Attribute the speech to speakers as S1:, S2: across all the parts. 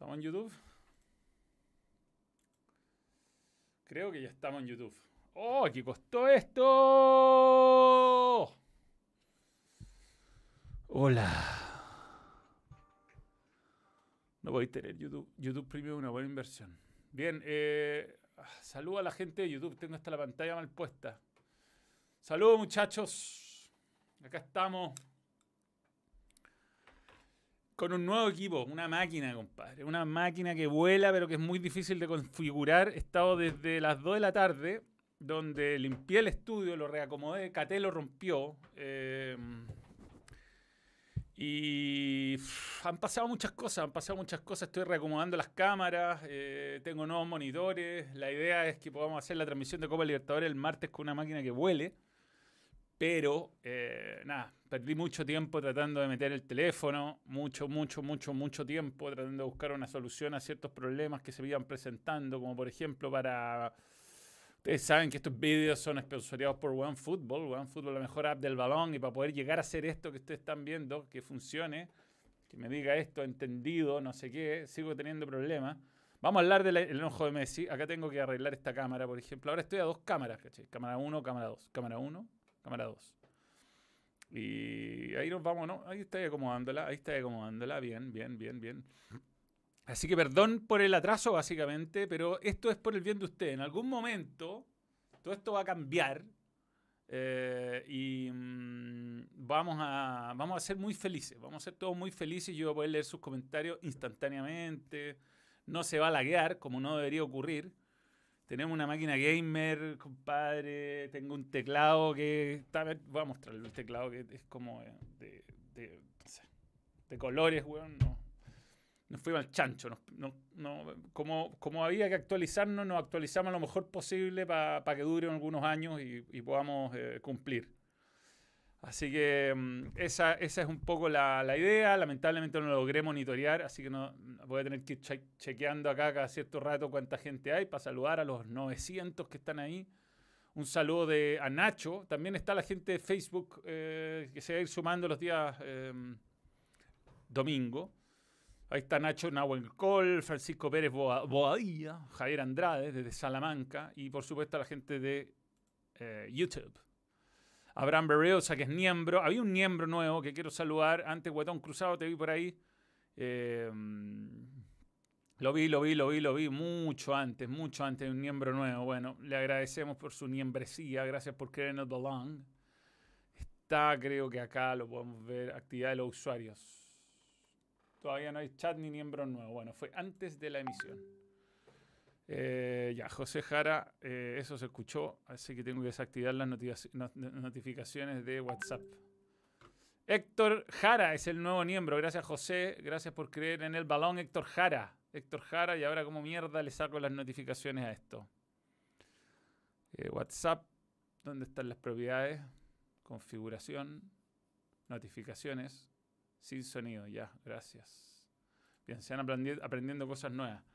S1: ¿Estamos en YouTube? Creo que ya estamos en YouTube. ¡Oh, qué costó esto! Hola. No podéis tener YouTube. YouTube Premium una buena inversión. Bien, eh, saludo a la gente de YouTube. Tengo hasta la pantalla mal puesta. Saludos muchachos. Acá estamos con un nuevo equipo, una máquina, compadre. Una máquina que vuela, pero que es muy difícil de configurar. He estado desde las 2 de la tarde, donde limpié el estudio, lo reacomodé, Cate lo rompió. Eh, y han pasado muchas cosas, han pasado muchas cosas. Estoy reacomodando las cámaras, eh, tengo nuevos monitores. La idea es que podamos hacer la transmisión de Copa Libertadores el martes con una máquina que vuele. Pero, eh, nada, perdí mucho tiempo tratando de meter el teléfono, mucho, mucho, mucho, mucho tiempo tratando de buscar una solución a ciertos problemas que se iban presentando, como por ejemplo para... Ustedes saben que estos vídeos son sponsorizados por OneFootball, OneFootball la mejor app del balón, y para poder llegar a hacer esto que ustedes están viendo, que funcione, que me diga esto, entendido, no sé qué, sigo teniendo problemas. Vamos a hablar del enojo de Messi. Acá tengo que arreglar esta cámara, por ejemplo. Ahora estoy a dos cámaras, ¿cachai? Cámara 1, cámara 2. Cámara 1, cámara 2. Y ahí nos vamos, ¿no? Ahí está acomodándola, ahí está acomodándola. Bien, bien, bien, bien. Así que perdón por el atraso, básicamente, pero esto es por el bien de usted. En algún momento, todo esto va a cambiar eh, y mm, vamos, a, vamos a ser muy felices. Vamos a ser todos muy felices yo voy a poder leer sus comentarios instantáneamente. No se va a laguear, como no debería ocurrir. Tenemos una máquina gamer, compadre. Tengo un teclado que. Voy a mostrarle el teclado que es como de, de, de colores, weón. No, nos fuimos al chancho. No, no, como, como había que actualizarnos, nos actualizamos lo mejor posible para que dure algunos años y, y podamos eh, cumplir. Así que mm, esa, esa, es un poco la, la, idea. Lamentablemente no lo logré monitorear, así que no, voy a tener que ir che chequeando acá cada cierto rato cuánta gente hay para saludar a los 900 que están ahí. Un saludo de, a Nacho. También está la gente de Facebook eh, que se va a ir sumando los días eh, domingo. Ahí está Nacho Nahuelcol, Francisco Pérez Boadilla, Javier Andrade desde Salamanca y por supuesto la gente de eh, YouTube. Abraham Berriosa, que es miembro. Había un miembro nuevo que quiero saludar. Antes, Guatón Cruzado, te vi por ahí. Eh, lo vi, lo vi, lo vi, lo vi mucho antes, mucho antes de un miembro nuevo. Bueno, le agradecemos por su miembresía. Gracias por creer en el balón. Está, creo que acá lo podemos ver, actividad de los usuarios. Todavía no hay chat ni miembro nuevo. Bueno, fue antes de la emisión. Eh, ya, José Jara, eh, eso se escuchó, así que tengo que desactivar las notificaciones de WhatsApp. Héctor Jara es el nuevo miembro. Gracias, José. Gracias por creer en el balón, Héctor Jara. Héctor Jara, y ahora como mierda le saco las notificaciones a esto. Eh, WhatsApp, ¿dónde están las propiedades? Configuración, notificaciones, sin sonido, ya, gracias. Bien, se van aprendiendo, aprendiendo cosas nuevas.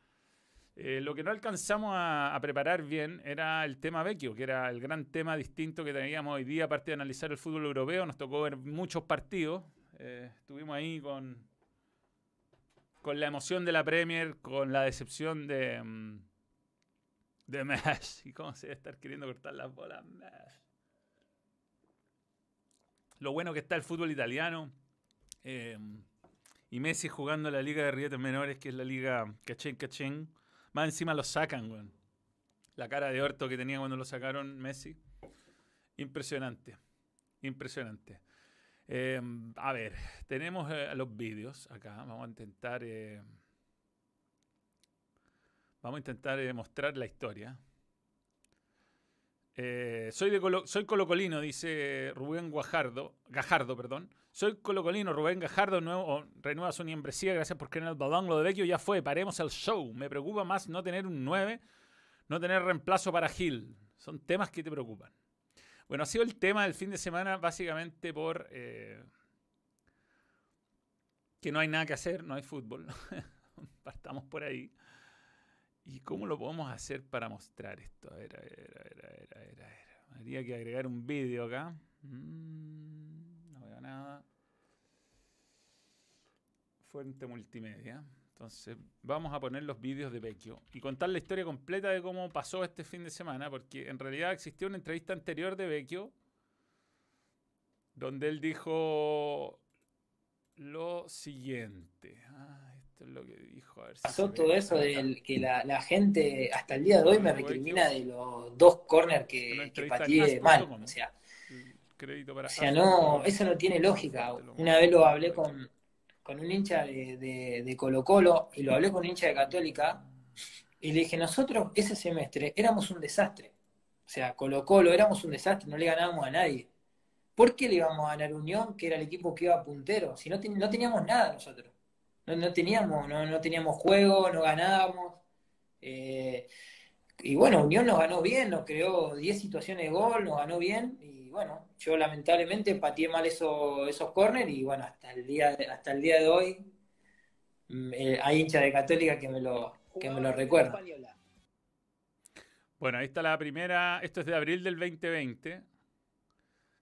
S1: Eh, lo que no alcanzamos a, preparar bien era el tema Vecchio, que era el gran tema distinto que teníamos hoy día, aparte de analizar el fútbol europeo. Nos tocó ver muchos partidos. Eh, estuvimos ahí con, con la emoción de la Premier, con la decepción de, um, de Mesh. ¿Y cómo se debe estar queriendo cortar las bolas? Mesh. Lo bueno que está el fútbol italiano. Eh, y Messi jugando la Liga de Rietes Menores, que es la Liga Cachén Cachén. Más encima lo sacan, weón. La cara de orto que tenía cuando lo sacaron Messi. Impresionante. Impresionante. Eh, a ver, tenemos eh, los vídeos acá. Vamos a intentar. Eh, vamos a intentar mostrar la historia. soy, de Colo soy colocolino, dice Rubén Guajardo, Gajardo. Perdón. Soy colocolino, Rubén Gajardo, nuevo, renueva su membresía, gracias por creer en el balón. Lo de Vecchio ya fue, paremos el show. Me preocupa más no tener un 9, no tener reemplazo para Gil. Son temas que te preocupan. Bueno, ha sido el tema del fin de semana básicamente por eh, que no hay nada que hacer, no hay fútbol. Partamos por ahí. ¿Y cómo lo podemos hacer para mostrar esto? A ver, a ver, a ver, a ver, a ver. Habría que agregar un vídeo acá. Mm, nada. Fuente multimedia. Entonces, vamos a poner los vídeos de Vecchio y contar la historia completa de cómo pasó este fin de semana, porque en realidad existió una entrevista anterior de Vecchio donde él dijo lo siguiente. Ah, esto es lo que dijo. A ver si
S2: Pasó todo eso
S1: Acá.
S2: de que la, la gente hasta el día de hoy me recrimina de los dos corners que, que pateé mal. O sea,
S1: crédito para
S2: o sea, no, eso no tiene lógica. Una vez lo hablé con, con un hincha de, de, de Colo Colo y lo hablé con un hincha de Católica y le dije, nosotros ese semestre éramos un desastre. O sea, Colo Colo éramos un desastre, no le ganábamos a nadie. ¿Por qué le íbamos a ganar Unión, que era el equipo que iba puntero? Si no, ten- no teníamos nada nosotros. No, no teníamos, no, no teníamos juego, no ganábamos. Eh, y bueno, Unión nos ganó bien, nos creó 10 situaciones de gol, nos ganó bien. Y bueno, yo lamentablemente pateé mal eso- esos corners y bueno, hasta el día, de- hasta el día de hoy mm, eh, hay hinchas de Católica que me lo, que me lo recuerdan.
S1: Bueno, ahí está la primera. Esto es de abril del 2020,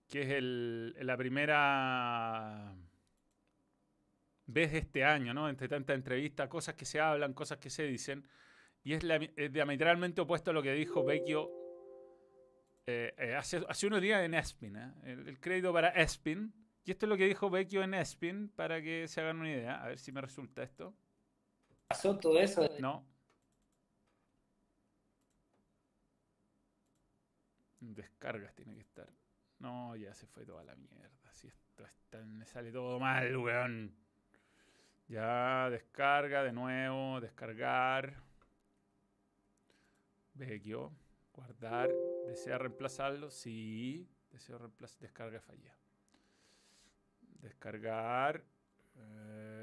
S1: que es el- la primera vez de este año, ¿no? Entre tanta entrevista, cosas que se hablan, cosas que se dicen. Y es, la- es diametralmente opuesto a lo que dijo Vecchio eh, eh, hace, hace unos días en Espin. ¿eh? El, el crédito para Espin. Y esto es lo que dijo Vecchio en Espin, para que se hagan una idea. A ver si me resulta esto.
S2: Pasó todo eso.
S1: No. Descargas tiene que estar. No, ya se fue toda la mierda. Si esto está, me sale todo mal, weón. Ya, descarga de nuevo, descargar. Vecchio, guardar. ¿Desea reemplazarlo? Sí. Deseo reemplazar. Descarga falla. Descargar. Eh,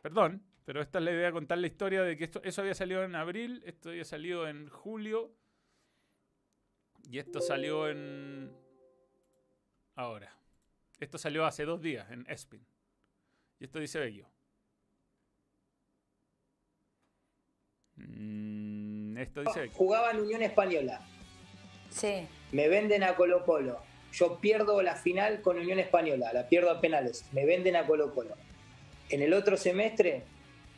S1: Perdón, pero esta es la idea de contar la historia de que esto, eso había salido en abril, esto había salido en julio y esto salió en... Ahora. Esto salió hace dos días en Espin. Y esto dice Bello. Mm, esto dice Bello.
S3: Jugaba en Unión Española.
S4: Sí.
S3: Me venden a Colo Colo. Yo pierdo la final con Unión Española, la pierdo a penales. Me venden a Colo Colo. En el otro semestre,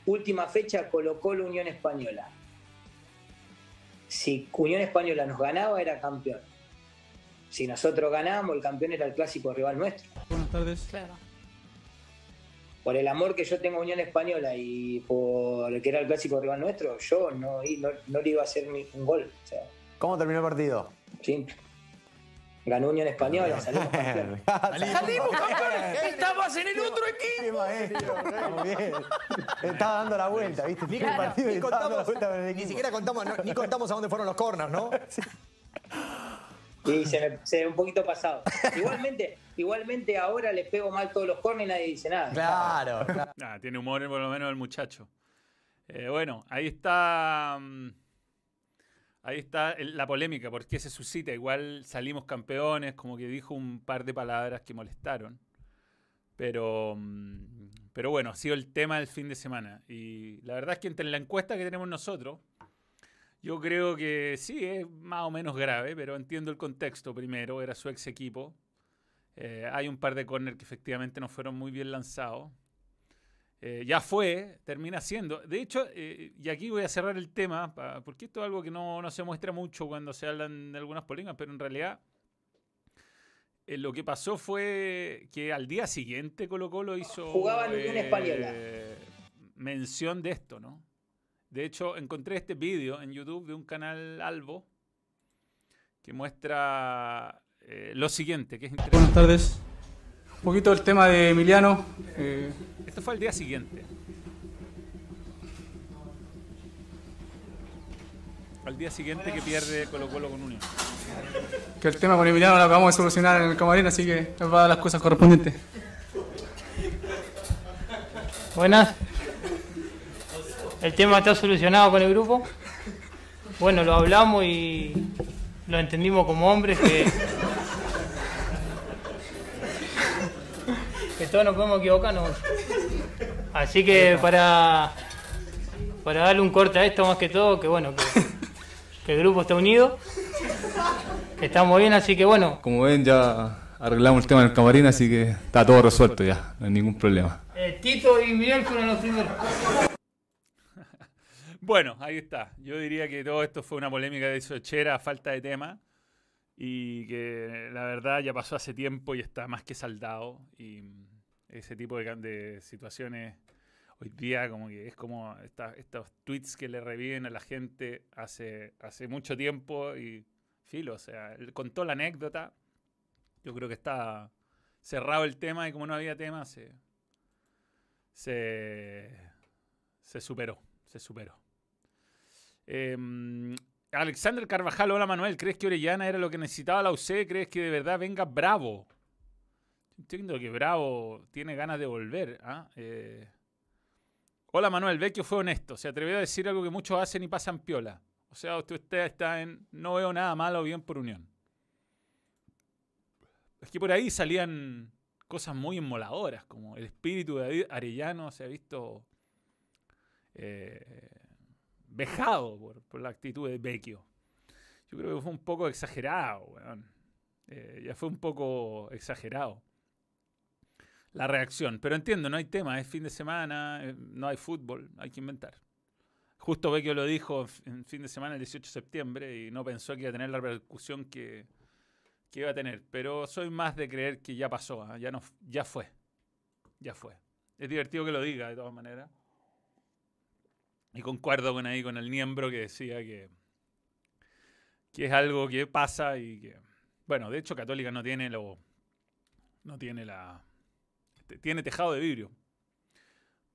S3: última fecha, Colo Colo Unión Española. Si Unión Española nos ganaba, era campeón. Si nosotros ganábamos, el campeón era el clásico rival nuestro.
S5: Buenas tardes.
S4: Claro.
S3: Por el amor que yo tengo a Unión Española y por el que era el clásico rival nuestro, yo no, no, no le iba a hacer ni un gol. O sea,
S6: ¿Cómo terminó el partido?
S3: simple. Ganó Unión Española, salimos campeones.
S6: ¡Salimos
S5: campeones!
S6: ¡Estamos en el otro equipo! bien. Estaba dando la vuelta, ¿viste? El
S4: Claro.
S6: partido y
S5: Ni
S6: la
S5: contamos,
S6: vuelta con el
S5: ni siquiera contamos, no- ni contamos a dónde fueron los corners, ¿no?
S3: Y se me, se me un poquito pasado. Igualmente, igualmente ahora le pego mal todos los corners y nadie dice nada.
S5: Claro, claro.
S1: Ah, tiene humor por lo menos el muchacho. Eh, bueno, ahí está. mm, Ahí está la polémica, ¿por qué se suscita? Igual salimos campeones, como que dijo un par de palabras que molestaron. Pero, mm, pero bueno, ha sido el tema del fin de semana. Y la verdad es que entre la encuesta que tenemos nosotros, yo creo que sí, es más o menos grave, pero entiendo el contexto primero, era su ex equipo. Eh, hay un par de corners que efectivamente no fueron muy bien lanzados. Eh, ya fue, termina siendo. De hecho, eh, y aquí voy a cerrar el tema, pa- porque esto es algo que no, no se muestra mucho cuando se hablan de algunas polémicas, pero en realidad eh, lo que pasó fue que al día siguiente Colo Colo hizo
S3: Jugaba en Unión Española.
S1: mención de esto, ¿no? De hecho, encontré este vídeo en YouTube de un canal Albo que muestra eh, lo siguiente, que es
S7: Buenas
S1: interesante.
S7: tardes. Un poquito el tema de Emiliano. eh,
S1: Esto fue al día siguiente. Al día siguiente que pierde Colo Colo con Unión.
S7: que el tema con Emiliano lo acabamos de solucionar en el camarín, así que nos va a dar las cosas correspondientes.
S8: Buenas. El tema está solucionado con el grupo. Bueno, lo hablamos y lo entendimos como hombres que, que todos nos podemos equivocar. ¿no? Así que para, para darle un corte a esto más que todo, que bueno, que, que el grupo está unido, que estamos bien, así que bueno,
S9: Como ven, ya arreglamos el tema del camarín, así que está todo resuelto ya, no hay ningún problema.
S8: eh, Tito y Miguel fueron los primeros.
S1: Bueno, ahí está. Yo diría que todo esto fue una polémica de Sochera falta de tema y que la verdad ya pasó hace tiempo y está más que saldado y ese tipo de, de situaciones hoy día como que es como estos tweets que le reviven a la gente hace, hace mucho tiempo y filo, o sea, él contó la anécdota, yo creo que está cerrado el tema y como no había tema se, se, se superó, se superó. Em, Alexander Carvajal, hola Manuel, ¿crees que Orellana era lo que necesitaba la UC? ¿Crees que de verdad venga Bravo? Entiendo que Bravo tiene ganas de volver. ¿ah? Eh, Hola Manuel, Vecchio fue honesto, se atrevió a decir algo que muchos hacen y pasan piola. O sea, usted, está en no veo nada malo bien por unión. Es que por ahí salían cosas muy inmoladoras, como el espíritu de Arellano se ha visto eh, vejado por, por la actitud de Vecchio. Yo creo que fue un poco exagerado, weón. Eh, ya fue un poco exagerado la reacción. Pero entiendo, no hay tema, es fin de semana, eh, no hay fútbol, hay que inventar. Justo Vecchio lo dijo en fin de semana, el 18 de septiembre, y no pensó que iba a tener la repercusión que, que iba a tener. Pero soy más de creer que ya pasó, ¿ah? ya, no, ya fue. Ya fue. Es divertido que lo diga, de todas maneras. Y concuerdo con ahí con el miembro que decía que, que es algo que pasa y que. Bueno, de hecho, Católica no tiene lo. No tiene la. Tiene tejado de vidrio.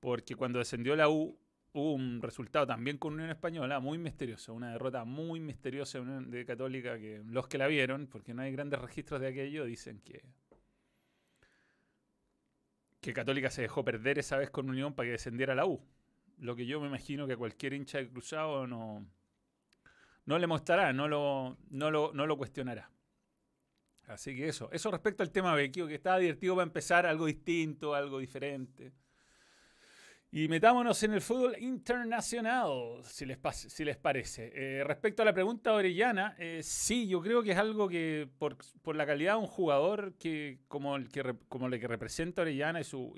S1: Porque cuando descendió la U, hubo un resultado también con Unión Española muy misterioso. Una derrota muy misteriosa de Católica que los que la vieron, porque no hay grandes registros de aquello, dicen que. Que Católica se dejó perder esa vez con Unión para que descendiera la U lo que yo me imagino que cualquier hincha de cruzado no, no le mostrará, no lo, no, lo, no lo cuestionará. Así que eso. Eso respecto al tema Vecchio, que estaba divertido para empezar, algo distinto, algo diferente. Y metámonos en el fútbol internacional, si les, si les parece. Eh, respecto a la pregunta de Orellana, eh, sí, yo creo que es algo que, por, por la calidad de un jugador que como el que, como el que representa Orellana y, su,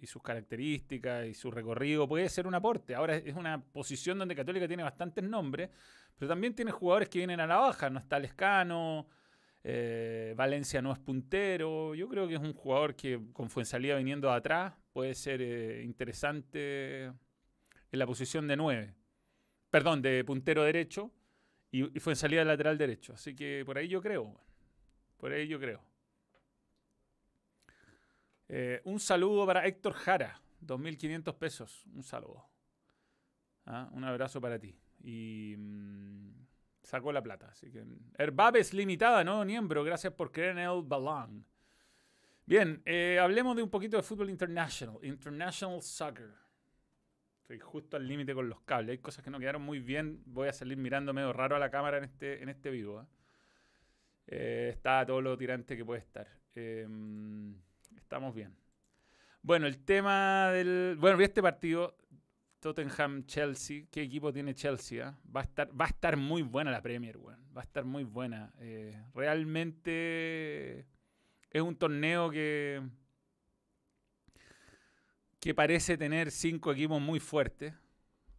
S1: y sus características y su recorrido, puede ser un aporte. Ahora es una posición donde Católica tiene bastantes nombres, pero también tiene jugadores que vienen a la baja. No está Lescano, eh, Valencia no es puntero. Yo creo que es un jugador que con Fuensalida viniendo de atrás puede ser eh, interesante en la posición de 9. Perdón, de puntero derecho y, y Fuensalida lateral derecho. Así que por ahí yo creo. Por ahí yo creo. Eh, un saludo para Héctor Jara, 2.500 pesos. Un saludo. Ah, un abrazo para ti. Y mm, sacó la plata. Así que Herbabes limitada, ¿no? Miembro, gracias por creer en el balón. Bien, eh, hablemos de un poquito de fútbol international. International soccer. Estoy justo al límite con los cables. Hay cosas que no quedaron muy bien. Voy a salir mirando medio raro a la cámara en este, en este vivo. ¿eh? Está todo lo tirante que puede estar. Em, estamos bien. Bueno, el tema del. Bueno, este partido. Tottenham-Chelsea. ¿Qué equipo tiene Chelsea? ah? Va, a estar, va a estar muy buena la Premier, weón. Va a estar muy buena. Eh, realmente es un torneo que. que parece tener cinco equipos muy fuertes.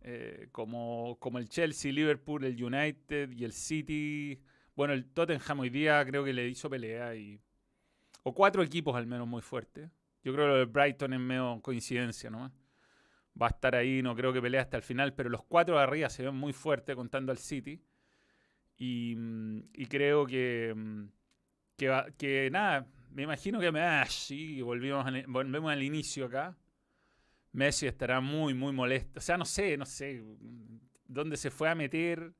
S1: eh, como, como el Chelsea, Liverpool, el United y el City. Bueno, el Tottenham hoy día creo que le hizo pelea y. O cuatro equipos al menos muy fuertes. Yo creo que lo de Brighton es medio coincidencia, ¿no? Va a estar ahí, no creo que pelee hasta el final, pero los cuatro de arriba se ven muy fuertes contando al City. Y, mm, creo que, mm, que, nada, me imagino que ah, sí, volvimos al, volvemos al inicio acá. Messi estará muy, muy molesto. O sea, no sé, no sé mm, dónde se fue a meter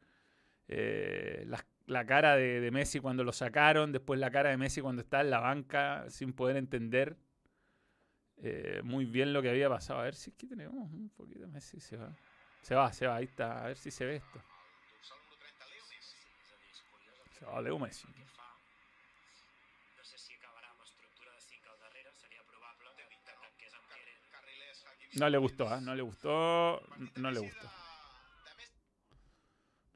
S1: eh, la, la cara de, Messi cuando lo sacaron, después la cara de Messi cuando está en la banca sin poder entender eh, muy bien lo que había pasado. A ver si es que tenemos un poquito Messi. Se va, se va, se va, ahí está. A ver si se ve esto. Se va Leo Messi. No le gustó, ¿ah? No le gustó. No le gustó.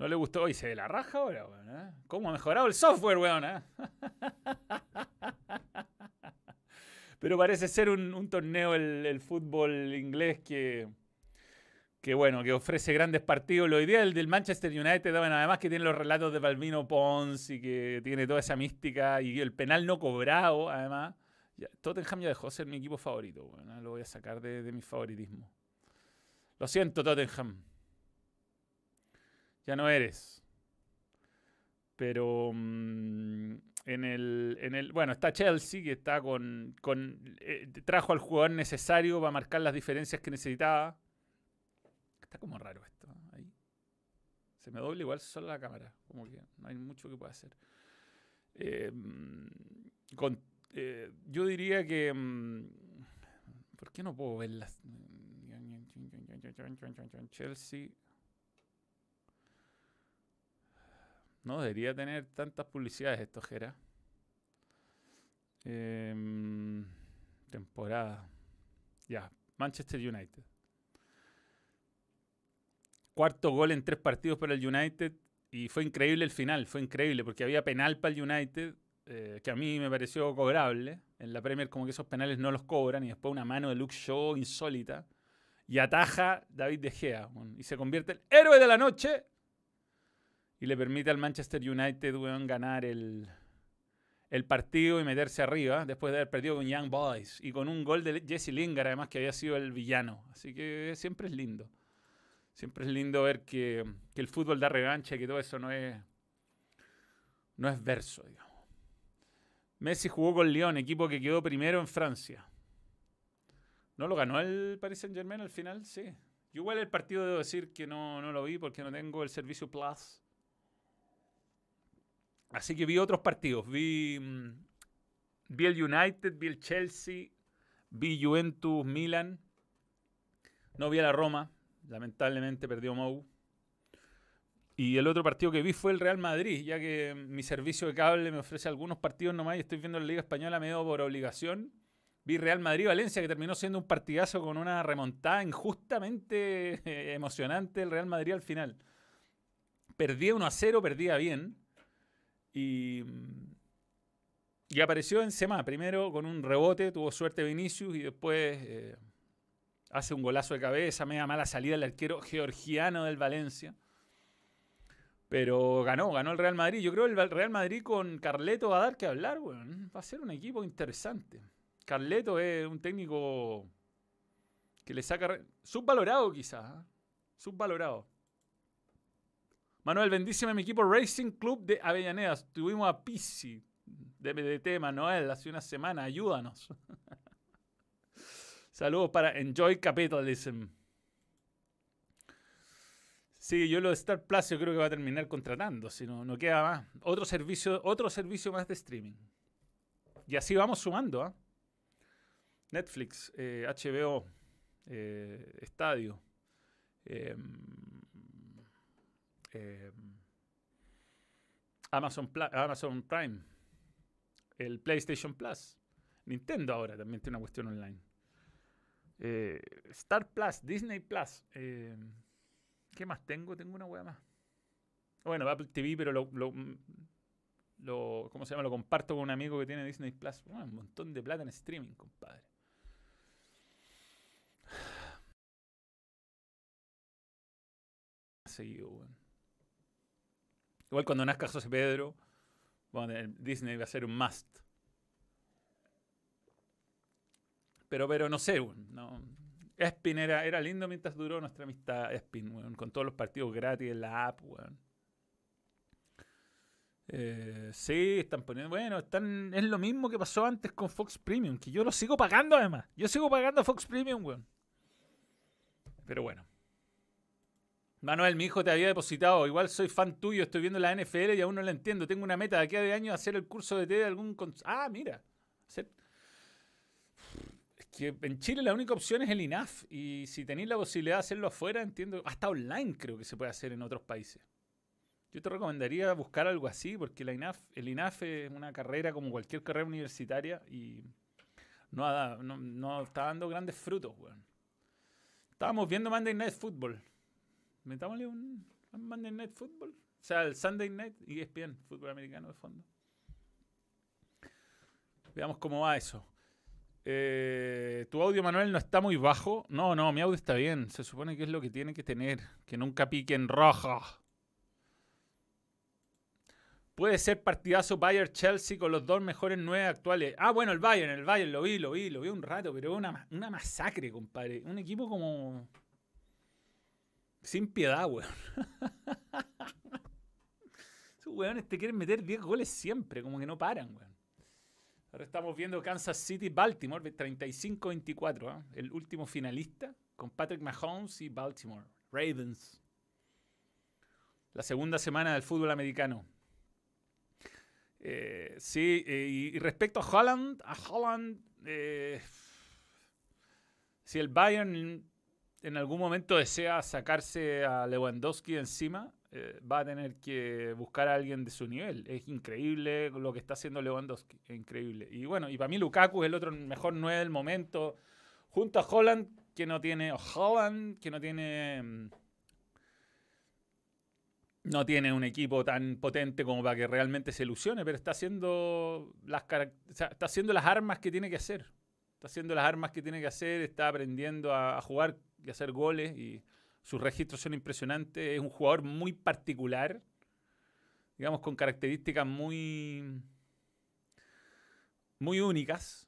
S1: No le gustó. Y se ve la raja ahora, weón. ¿eh? ¿Cómo ha mejorado el software, weón? eh? Pero parece ser un, torneo el, fútbol inglés que, que bueno, que ofrece grandes partidos. Lo ideal del Manchester United, bueno, además que tiene los relatos de Balvino Pons y que tiene toda esa mística y el penal no cobrado, además. Tottenham ya dejó de ser mi equipo favorito. Bueno, lo voy a sacar de, de mi favoritismo. Lo siento, Tottenham. Ya no eres. Pero mm, en, el, en el. Bueno, está Chelsea, que está con. con eh, trajo al jugador necesario para marcar las diferencias que necesitaba. Está como raro esto. Se me dobla igual solo la cámara. Como que no hay mucho que pueda hacer. Mm, con, eh, yo diría que. mm, ¿Por qué no puedo ver las. Chelsea. No debería tener tantas publicidades esto, Jera. Em, temporada. Ya, Manchester United. Cuarto gol en tres partidos para el United. Y fue increíble el final, fue increíble, porque había penal para el United, eh, que a mí me pareció cobrable. En la Premier como que esos penales no los cobran, y después una mano de Luke Shaw insólita. Y ataja David De Gea, y se convierte en el héroe de la noche. Y le permite al Manchester United ganar el, el partido y meterse arriba, después de haber perdido con Young Boys. Y con un gol de Jesse Lingard, además, que había sido el villano. Así que siempre es lindo. Siempre es lindo ver que, que el fútbol da revancha y que todo eso no es, no es verso, digamos. Messi jugó con Lyon, equipo que quedó primero en Francia. ¿No lo ganó el Paris Saint Germain al final? Sí. Yo igual el partido debo decir que no, no lo vi porque no tengo el servicio Plus. Así que vi otros partidos. Vi, mm, vi el United, vi el Chelsea, vi Juventus, Milan. No vi a la Roma. Lamentablemente perdió Mou. Y el otro partido que vi fue el Real Madrid, ya que mi servicio de cable me ofrece algunos partidos nomás y estoy viendo la Liga Española medio por obligación. Vi Real Madrid-Valencia, que terminó siendo un partidazo con una remontada injustamente eh, emocionante el Real Madrid al final. Perdía 1 a 0, perdía bien. Y, y apareció Benzema, primero con un rebote, tuvo suerte Vinicius y después eh, hace un golazo de cabeza, media mala salida el arquero georgiano del Valencia. Pero ganó, ganó el Real Madrid. Yo creo que el Real Madrid con Carleto va a dar que hablar. Va a ser un equipo interesante. Carleto es un técnico que le saca... Subvalorado quizás. ¿ah? Subvalorado. Manuel, bendíceme mi equipo Racing Club de Avellaneda. Tuvimos a Pizzi de BDT, Manuel, hace una semana. Ayúdanos. Saludos para Enjoy Capitalism. Sí, yo lo de Star Plus yo creo que va a terminar contratando, si no, no queda más. Otro servicio, otro servicio más de streaming. Y así vamos sumando, ¿ah? Netflix, eh, HBO, eh, Estadio, em, em, Amazon, Amazon Prime, el PlayStation Plus, Nintendo ahora también tiene una cuestión online. Eh, Star Plus, Disney Plus. eh, ¿Qué más tengo? Tengo una wea más. Bueno, Apple TV, pero lo, lo, lo- ¿cómo se llama? Lo comparto con un amigo que tiene Disney Plus. Bueno, un montón de plata en streaming, compadre. Seguido, weón. Igual cuando nazca José Pedro, bueno, Disney va a ser un must. Pero, pero no sé. No. Espin era, lindo mientras duró nuestra amistad Espin, weón, con todos los partidos gratis en la app, weón. Eh, sí, están poniendo. Bueno, están, es lo mismo que pasó antes con Fox Premium, que yo lo sigo pagando además. Yo sigo pagando Fox Premium, weón. Pero bueno. Manuel, mi hijo te había depositado. Igual soy fan tuyo, estoy viendo la NFL y aún no la entiendo. Tengo una meta de aquí a de años hacer el curso de T de algún. Ah, mira. Es que en Chile la única opción es el INAF. Y si tenéis la posibilidad de hacerlo afuera, entiendo. Hasta online creo que se puede hacer en otros países. Yo te recomendaría buscar algo así, porque INAF, el INAF es una carrera como cualquier carrera universitaria y no, ha da- no, no está dando grandes frutos, weón. Estábamos viendo Monday Night Football. Metámosle un, un Monday Night Football. O sea, el Sunday Night y ESPN, fútbol americano de fondo. Veamos cómo va eso. Eh, tu audio, Manuel, no está muy bajo. No, no, mi audio está bien. Se supone que es lo que tiene que tener. Que nunca pique en roja. Puede ser partidazo Bayern-Chelsea con los dos mejores nueve actuales. Ah, bueno, el Bayern, el Bayern, lo vi, lo vi, lo vi un rato, pero una, una masacre, compadre. Un equipo como... Sin piedad, weón. Esos weones te quieren meter 10 goles siempre, como que no paran, weón. Ahora estamos viendo Kansas City-Baltimore, 35-24, ¿ah? el último finalista, con Patrick Mahomes y Baltimore. Ravens. La segunda semana del fútbol americano. Eh, sí, eh, y, y respecto a Holland, a Holland, eh, si el Bayern en algún momento desea sacarse a Lewandowski encima, eh, va a tener que buscar a alguien de su nivel. Es increíble lo que está haciendo Lewandowski, es increíble. Y bueno, y para mí Lukaku es el otro mejor 9 del momento, junto a Holland, que no tiene, Holland, que no tiene... mm, no tiene un equipo tan potente como para que realmente se ilusione, pero está haciendo las o sea, está haciendo las armas que tiene que hacer. Está haciendo las armas que tiene que hacer, está aprendiendo a jugar y hacer goles y sus registros son impresionantes. Es un jugador muy particular, digamos con características muy muy únicas,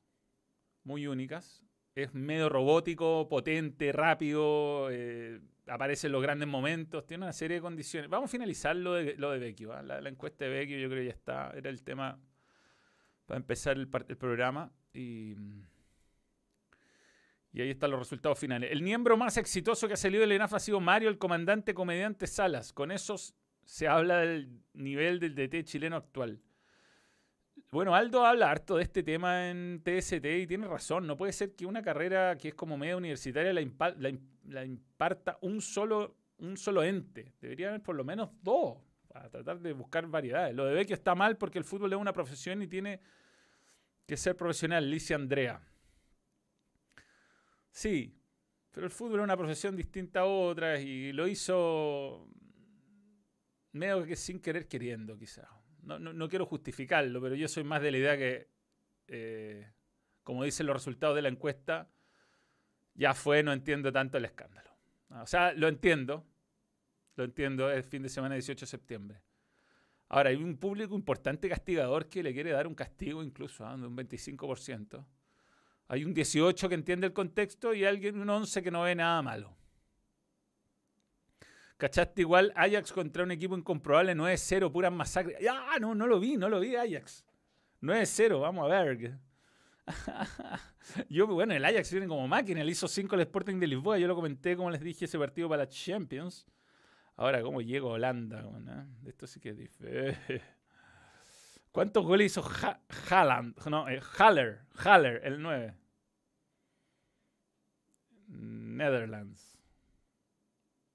S1: muy únicas. Es medio robótico, potente, rápido, eh, aparece en los grandes momentos, tiene una serie de condiciones. Vamos a finalizar lo de, lo de Vecchio. ¿ah? La, la encuesta de Vecchio yo creo que ya está, era el tema para empezar el, el programa. Y, y ahí están los resultados finales. El miembro más exitoso que ha salido del ENAF ha sido Mario, el comandante comediante Salas. Con esos se habla del nivel del DT chileno actual. Bueno, Aldo habla harto de este tema en TST y tiene razón. No puede ser que una carrera que es como media universitaria la imparta un solo, un solo ente. Debería haber por lo menos dos para tratar de buscar variedades. Lo de Vecchio está mal porque el fútbol es una profesión y tiene que ser profesional. Licia Andrea. Sí, pero el fútbol es una profesión distinta a otras y lo hizo medio que sin querer queriendo, quizás. No, no, no quiero justificarlo, pero yo soy más de la idea que, eh, como dicen los resultados de la encuesta, ya fue, no entiendo tanto el escándalo. Ah, O sea, lo entiendo, lo entiendo, es fin de semana 18 de septiembre. Ahora, hay un público importante castigador que le quiere dar un castigo incluso, ¿ah? de un 25%. Hay un 18 que entiende el contexto y alguien, un 11 que no ve nada malo. ¿Cachaste igual Ajax contra un equipo incomprobable 9-0, puras masacres? Ah, no, no lo vi, no lo vi Ajax. 9-0, vamos a ver. yo, bueno, el Ajax viene como máquina, le hizo 5 al Sporting de Lisboa, yo lo comenté, como les dije, ese partido para la Champions. Ahora, ¿cómo llego a Holanda? bueno, Esto sí que es difícil. ¿Cuántos goles hizo Ha-? No, eh, Haller, Haller, el 9. Netherlands.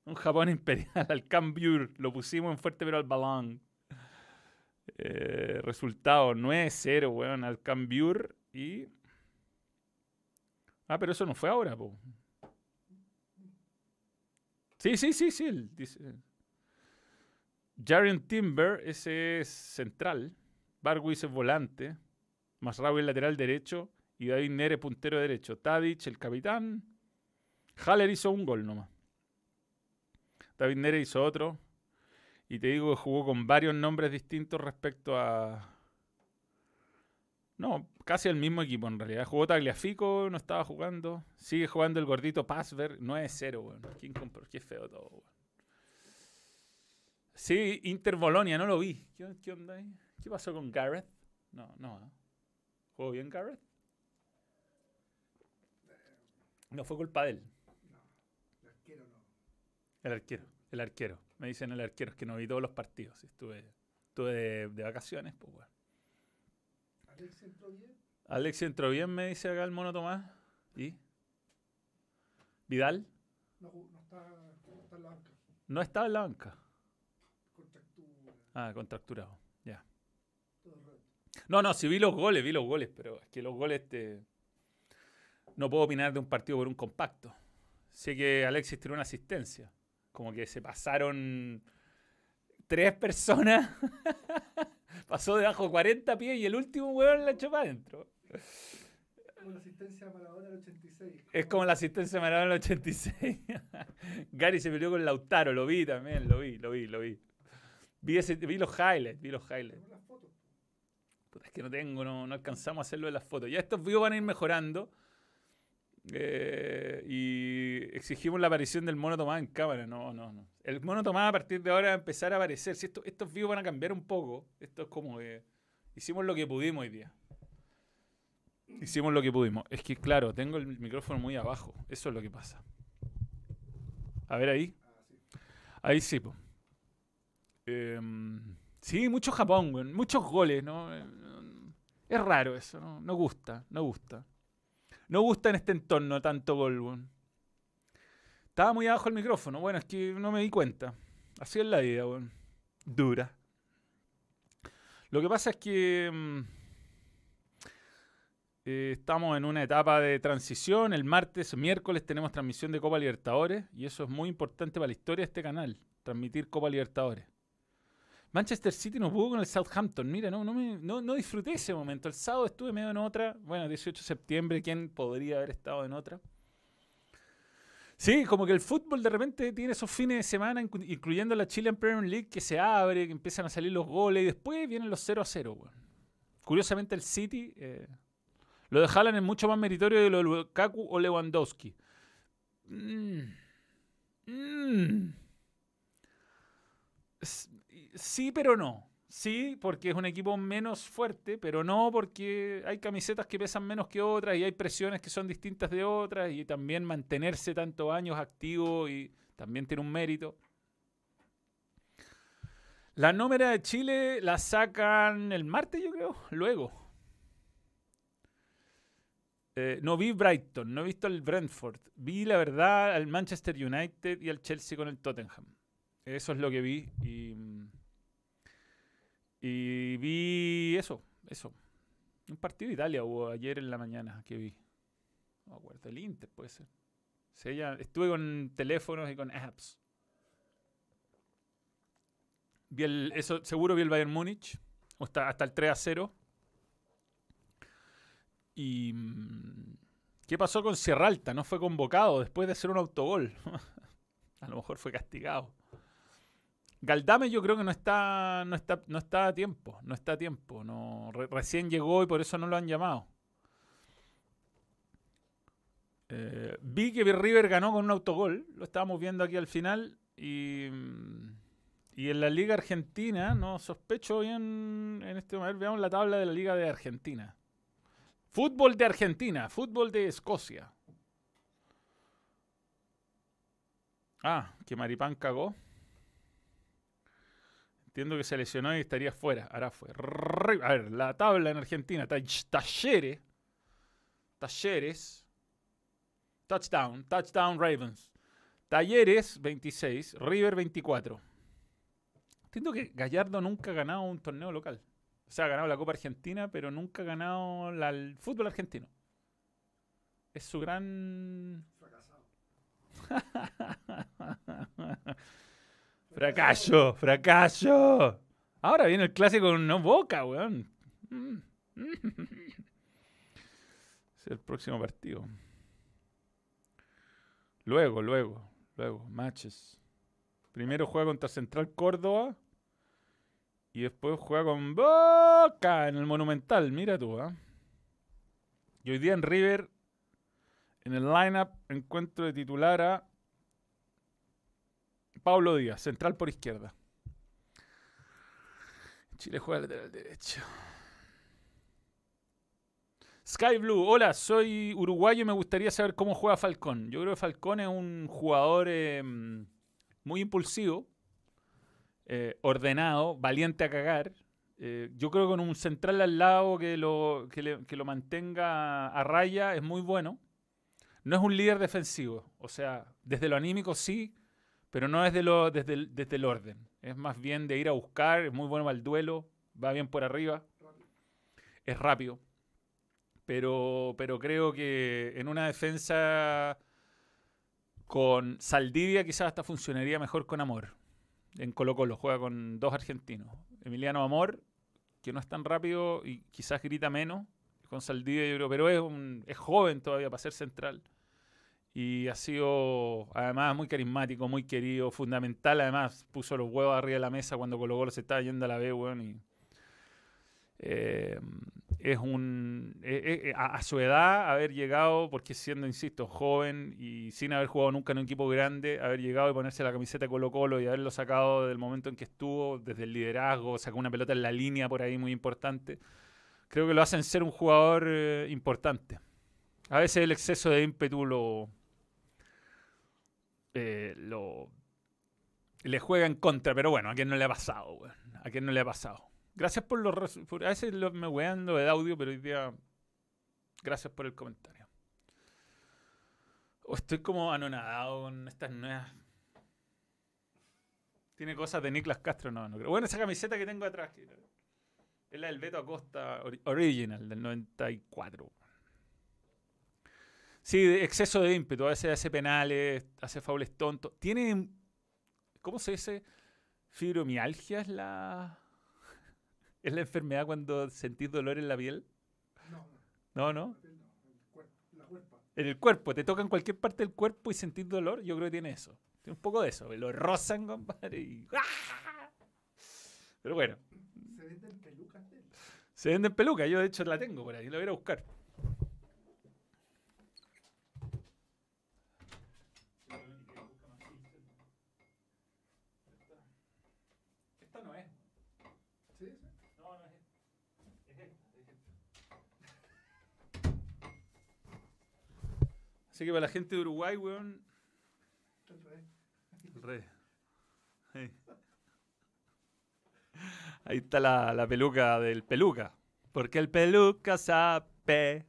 S1: Un Japón imperial al Cambiur. Lo pusimos en fuerte pero al balón. Eh, resultado 9-0, weón, al Cambiur. Y. Ah, pero eso no fue ahora, po. Sí, sí, sí, sí. dice. Jarion Timber, ese es central. Barwis es volante. Masraoui el lateral derecho. Y David Nere puntero derecho. Tadic, el capitán. Haller hizo un gol nomás. David Nere hizo otro. Y te digo que jugó con varios nombres distintos respecto a. No, casi el mismo equipo en realidad. Jugó Tagliafico, no estaba jugando. Sigue jugando el gordito Pasver. 9-0, weón. ¿Quién compró? Qué feo todo, weón. Sí, Inter Bolonia, no lo vi. ¿Qué, qué onda ahí? ¿Qué pasó con Gareth? No, no. ¿ah? ¿Jugó bien Gareth? No fue culpa de él. El arquero, el arquero. Me dicen el arquero, es que no vi todos los partidos. Estuve, estuve de, de vacaciones, pues bueno. Alex entró bien, me dice acá el mono Tomás. ¿Y? ¿Vidal? No estaba en la banca. Ah, contracturado. No, no, sí vi los goles, vi los goles, pero es que los goles te... No puedo opinar de un partido por un compacto. Sé que Alexis tiró una asistencia. Como que se pasaron tres personas. Pasó debajo 40 pies y el último huevón la echó para adentro.
S4: Como la asistencia de Maradona del 86.
S1: Es como la asistencia de Maradona en el 86. Gary se peleó con Lautaro, lo vi también, lo vi, lo vi, lo vi. Vi, ese- vi los highlights, vi los highlights. Puta, es que no tengo, no, no alcanzamos a hacerlo de las fotos. Ya estos videos van a ir mejorando. eh, y exigimos la aparición del mono Tomás en cámara. No, no, no. El mono Tomás a partir de ahora va a empezar a aparecer. Si esto- estos videos van a cambiar un poco. Esto es como que hicimos lo que pudimos hoy día. Hicimos lo que pudimos. Es que, claro, tengo el micrófono muy abajo. Eso es lo que pasa. A ver ahí. Ahí sí, po. Em, sí, mucho Japón, weón, muchos goles, ¿no? Es raro eso, ¿no? No gusta, no gusta. No gusta en este entorno tanto gol, weón. Estaba muy abajo el micrófono, bueno, es que no me di cuenta. Así es la vida, weón. Dura. Lo que pasa es que mm, eh, estamos en una etapa de transición. El martes, miércoles tenemos transmisión de Copa Libertadores y eso es muy importante para la historia de este canal, transmitir Copa Libertadores. Manchester City no pudo con el Southampton. Mira, no, disfruté ese momento. El sábado estuve medio en otra. Bueno, 18 de septiembre, ¿quién podría haber estado en otra? Sí, como que el fútbol de repente tiene esos fines de semana, inclu- incluyendo la Chilean Premier League, que se abre, que empiezan a salir los goles y después vienen los 0 a 0. weón. Curiosamente el City, eh, lo de Haaland es mucho más meritorio de lo de Lukaku o Lewandowski. Mm. Mm. Sí, pero no. Sí, porque es un equipo menos fuerte, pero no porque hay camisetas que pesan menos que otras y hay presiones que son distintas de otras y también mantenerse tantos años activo y también tiene un mérito. La nómera de Chile la sacan el martes, yo creo, luego. Eh, no vi Brighton, no he visto el Brentford. Vi, la verdad, al Manchester United y al Chelsea con el Tottenham. Eso es lo que vi. Y, y vi eso, eso. Un partido de Italia hubo ayer en la mañana que vi. No acuerdo, el Inter puede ser. Estuve con teléfonos y con apps. Vi el, eso, seguro vi el Bayern Múnich. Hasta, hasta el 3 a 0. Y. mm, ¿Qué pasó con Sierra Alta? No fue convocado después de hacer un autogol. a lo mejor fue castigado. Galdame yo creo que no está, no está, no está a tiempo, no está a tiempo, no, re- recién llegó y por eso no lo han llamado. Eh, vi que River ganó con un autogol, lo estábamos viendo aquí al final y, y en la Liga Argentina, no sospecho bien en este momento, veamos la tabla de la Liga de Argentina. Fútbol de Argentina, fútbol de Escocia. Ah, que Maripán cagó. Entiendo que se lesionó y estaría fuera. Ahora fue. A ver, la tabla en Argentina. Tall- Talleres. Talleres. Touchdown. Touchdown Ravens. Talleres 26. River 24. Entiendo que Gallardo nunca ha ganado un torneo local. O sea, ha ganado la Copa Argentina, pero nunca ha ganado la- el fútbol argentino. Es su gran. fracaso, fracaso. Ahora viene el clásico no boca, weón. Es el próximo partido. Luego, luego, luego, matches. Primero juega contra Central Córdoba. Y después juega con Boca en el Monumental. Mira tú, ¿ah? Y hoy día en River, en el lineup, encuentro de titular a Pablo Díaz, central por izquierda. Chile juega lateral derecho. Sky Blue, hola, soy uruguayo y me gustaría saber cómo juega Falcón. Yo creo que Falcón es un jugador eh, muy impulsivo, eh, ordenado, valiente a cagar. Eh, yo creo que con un central al lado que lo, que lo mantenga a raya es muy bueno. No es un líder defensivo, o sea, desde lo anímico sí, pero no desde, lo, desde, el, desde el orden. Es más bien de ir a buscar, es muy bueno el duelo, va bien por arriba, es rápido. Pero, pero creo que en una defensa con Saldivia quizás hasta funcionaría mejor con Amor. En Colo Colo juega con dos argentinos. Emiliano Amor, que no es tan rápido y quizás grita menos, con Saldivia, yo creo, pero es, un, es joven todavía para ser central. Y ha sido, además, muy carismático, muy querido, fundamental. Además, puso los huevos arriba de la mesa cuando Colo Colo se estaba yendo a la B, weón. Y, eh, es un. eh, eh, a, su edad, haber llegado, porque siendo, insisto, joven y sin haber jugado nunca en un equipo grande, haber llegado y ponerse la camiseta de Colo Colo y haberlo sacado del momento en que estuvo, desde el liderazgo, sacó una pelota en la línea por ahí muy importante. Creo que lo hacen ser un jugador importante. A veces el exceso de ímpetu lo. Eh, lo le juega en contra, pero bueno, a quien no le ha pasado, weón. A quien no le ha pasado. Gracias por los. a veces me wean lo de audio, pero hoy día. Gracias por el comentario. Estoy como anonadado con estas nuevas. Tiene cosas de Niklas Castro, no, no creo. Bueno, esa camiseta que tengo atrás. es la del Beto Acosta ori- Original del 94. Sí, de exceso de ímpetu. A veces hace penales, hace faules tontos. Tiene. ¿Cómo se dice? Fibromialgia es la. ¿Es la enfermedad cuando sentís dolor en la piel?
S4: No,
S1: No,
S4: no, la cuerpa.
S1: En el cuerpo, te toca en cualquier parte del cuerpo y sentís dolor. Yo creo que tiene eso. Tiene un poco de eso. Lo rozan, compadre. Y... ¡ah! Pero bueno,
S4: Se venden pelucas
S1: se venden pelucas. Yo, de hecho, la tengo por ahí. La voy a buscar. Esta no es.
S4: Sí, sí.
S1: No, no es esta. Es esta, es esta. Así que para la gente de Uruguay, weón.
S4: Al revés.
S1: el rey. Ahí. Ahí está la, la peluca del peluca. Porque el peluca sabe.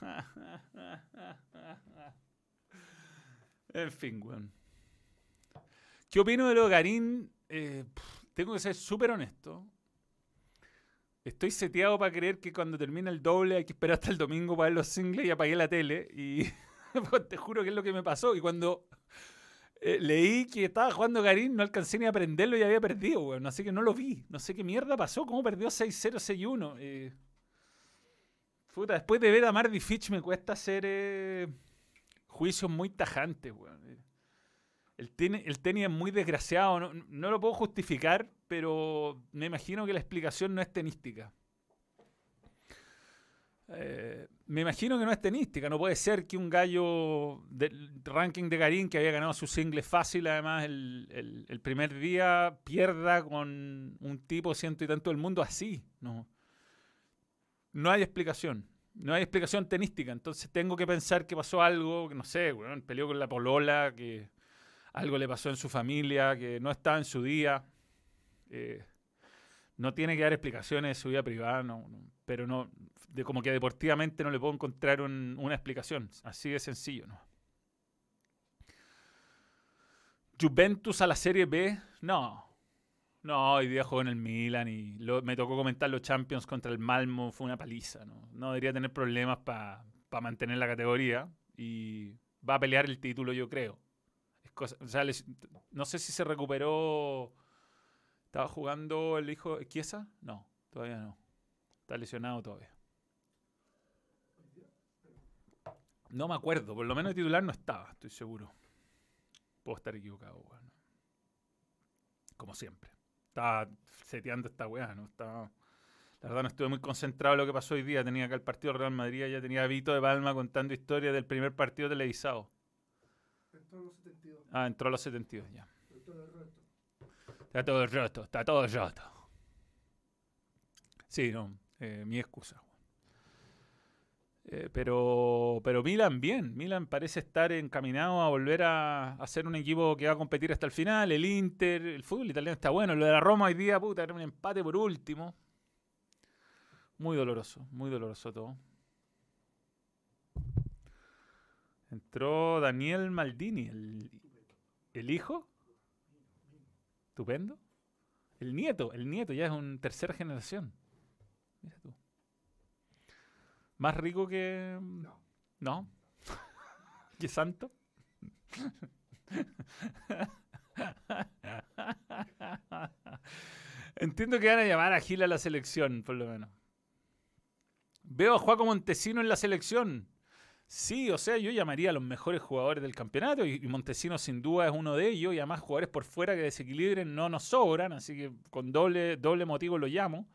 S1: en fin, weón. ¿Qué opino de lo de Garín? Eh, tengo que ser súper honesto. Estoy seteado para creer que cuando termine el doble hay que esperar hasta el domingo para ver los singles y apagué la tele. Y te juro que es lo que me pasó. Y cuando eh, leí que estaba jugando Garín, no alcancé ni a aprenderlo y había perdido, weón. Así que no lo vi. No sé qué mierda pasó. ¿Cómo perdió 6-0, 6-1? Eh, puta, después de ver a Mardy Fitch me cuesta hacer eh, juicios muy tajantes, weón. El, teni- el tenis es muy desgraciado. No, lo puedo justificar, pero me imagino que la explicación no es tenística. Eh, me imagino que no es tenística. No puede ser que un gallo del ranking de Garín, que había ganado su single fácil, además, el, el- primer día, pierda con un tipo ciento y tanto del mundo así. No, no hay explicación. No hay explicación tenística. Entonces tengo que pensar que pasó algo, que no sé, weón, peleó con la polola, que algo le pasó en su familia, que no estaba en su día. Eh, no tiene que dar explicaciones de su vida privada, no, pero no, de como que deportivamente no le puedo encontrar un- una explicación. Así de sencillo, ¿no? Juventus a la Serie B, no. No, hoy día jugó en el Milan y me tocó comentar los Champions contra el Malmo, fue una paliza, ¿no? No debería tener problemas para mantener la categoría y va a pelear el título, yo creo. No sé si se recuperó. ¿Estaba jugando el hijo de Chiesa? No, todavía no. Está lesionado todavía. No me acuerdo, por lo menos de titular no estaba, estoy seguro. Puedo estar equivocado, weón. Como siempre. Estaba seteando esta weá, ¿no? Estaba. La verdad no estuve muy concentrado en lo que pasó hoy día. Tenía acá el partido Real Madrid, ya tenía a Vito de Palma contando historias del primer partido televisado.
S4: En todos los 72.
S1: Ah, entró a los 72 ya.
S4: Pero todo resto.
S1: Está todo roto, está todo roto. Sí, no, eh, mi excusa. Eh, pero, pero Milan bien, Milan parece estar encaminado a volver a, a ser un equipo que va a competir hasta el final. El Inter, el fútbol italiano está bueno. Lo de la Roma hoy día, puta, era un empate por último. Muy doloroso, muy doloroso todo. Entró Daniel Maldini, el, el hijo. Estupendo. El nieto, el nieto ya es un tercera generación. Mira tú. Más rico que.
S4: No.
S1: ¿No? ¿Que santo? Entiendo que van a llamar a Gil a la selección, por lo menos. Veo a Juaco Montesino en la selección. Sí, o sea, yo llamaría a los mejores jugadores del campeonato y, Montesino sin duda es uno de ellos y además jugadores por fuera que desequilibren no nos sobran, así que con doble, doble motivo lo llamo.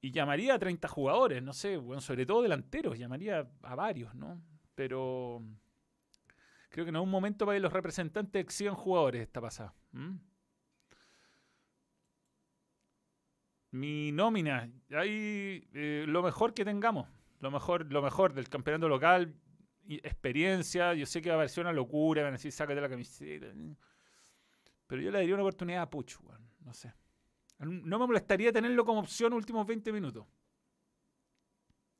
S1: Y llamaría a 30 jugadores, no sé, bueno, sobre todo delanteros, llamaría a varios, ¿no? Pero creo que no es un momento para que los representantes exhiban jugadores esta pasada. Mi nómina, hay eh, lo mejor que tengamos, lo mejor, lo mejor del campeonato local, experiencia, yo sé que va a parecer una locura, van a decir sácate la camiseta, pero yo le daría una oportunidad a Puch, no sé. No me molestaría tenerlo como opción últimos 20 minutos.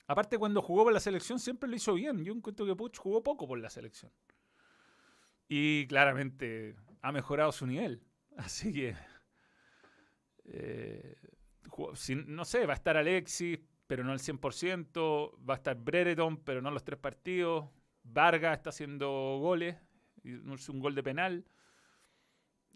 S1: Aparte, cuando jugó por la selección siempre lo hizo bien. Yo encuentro que Puch jugó poco por la selección. Y claramente ha mejorado su nivel. Así que. eh, no sé, va a estar Alexis, pero no al 100%. Va a estar Brereton, pero no los tres partidos. Vargas está haciendo goles. un gol de penal.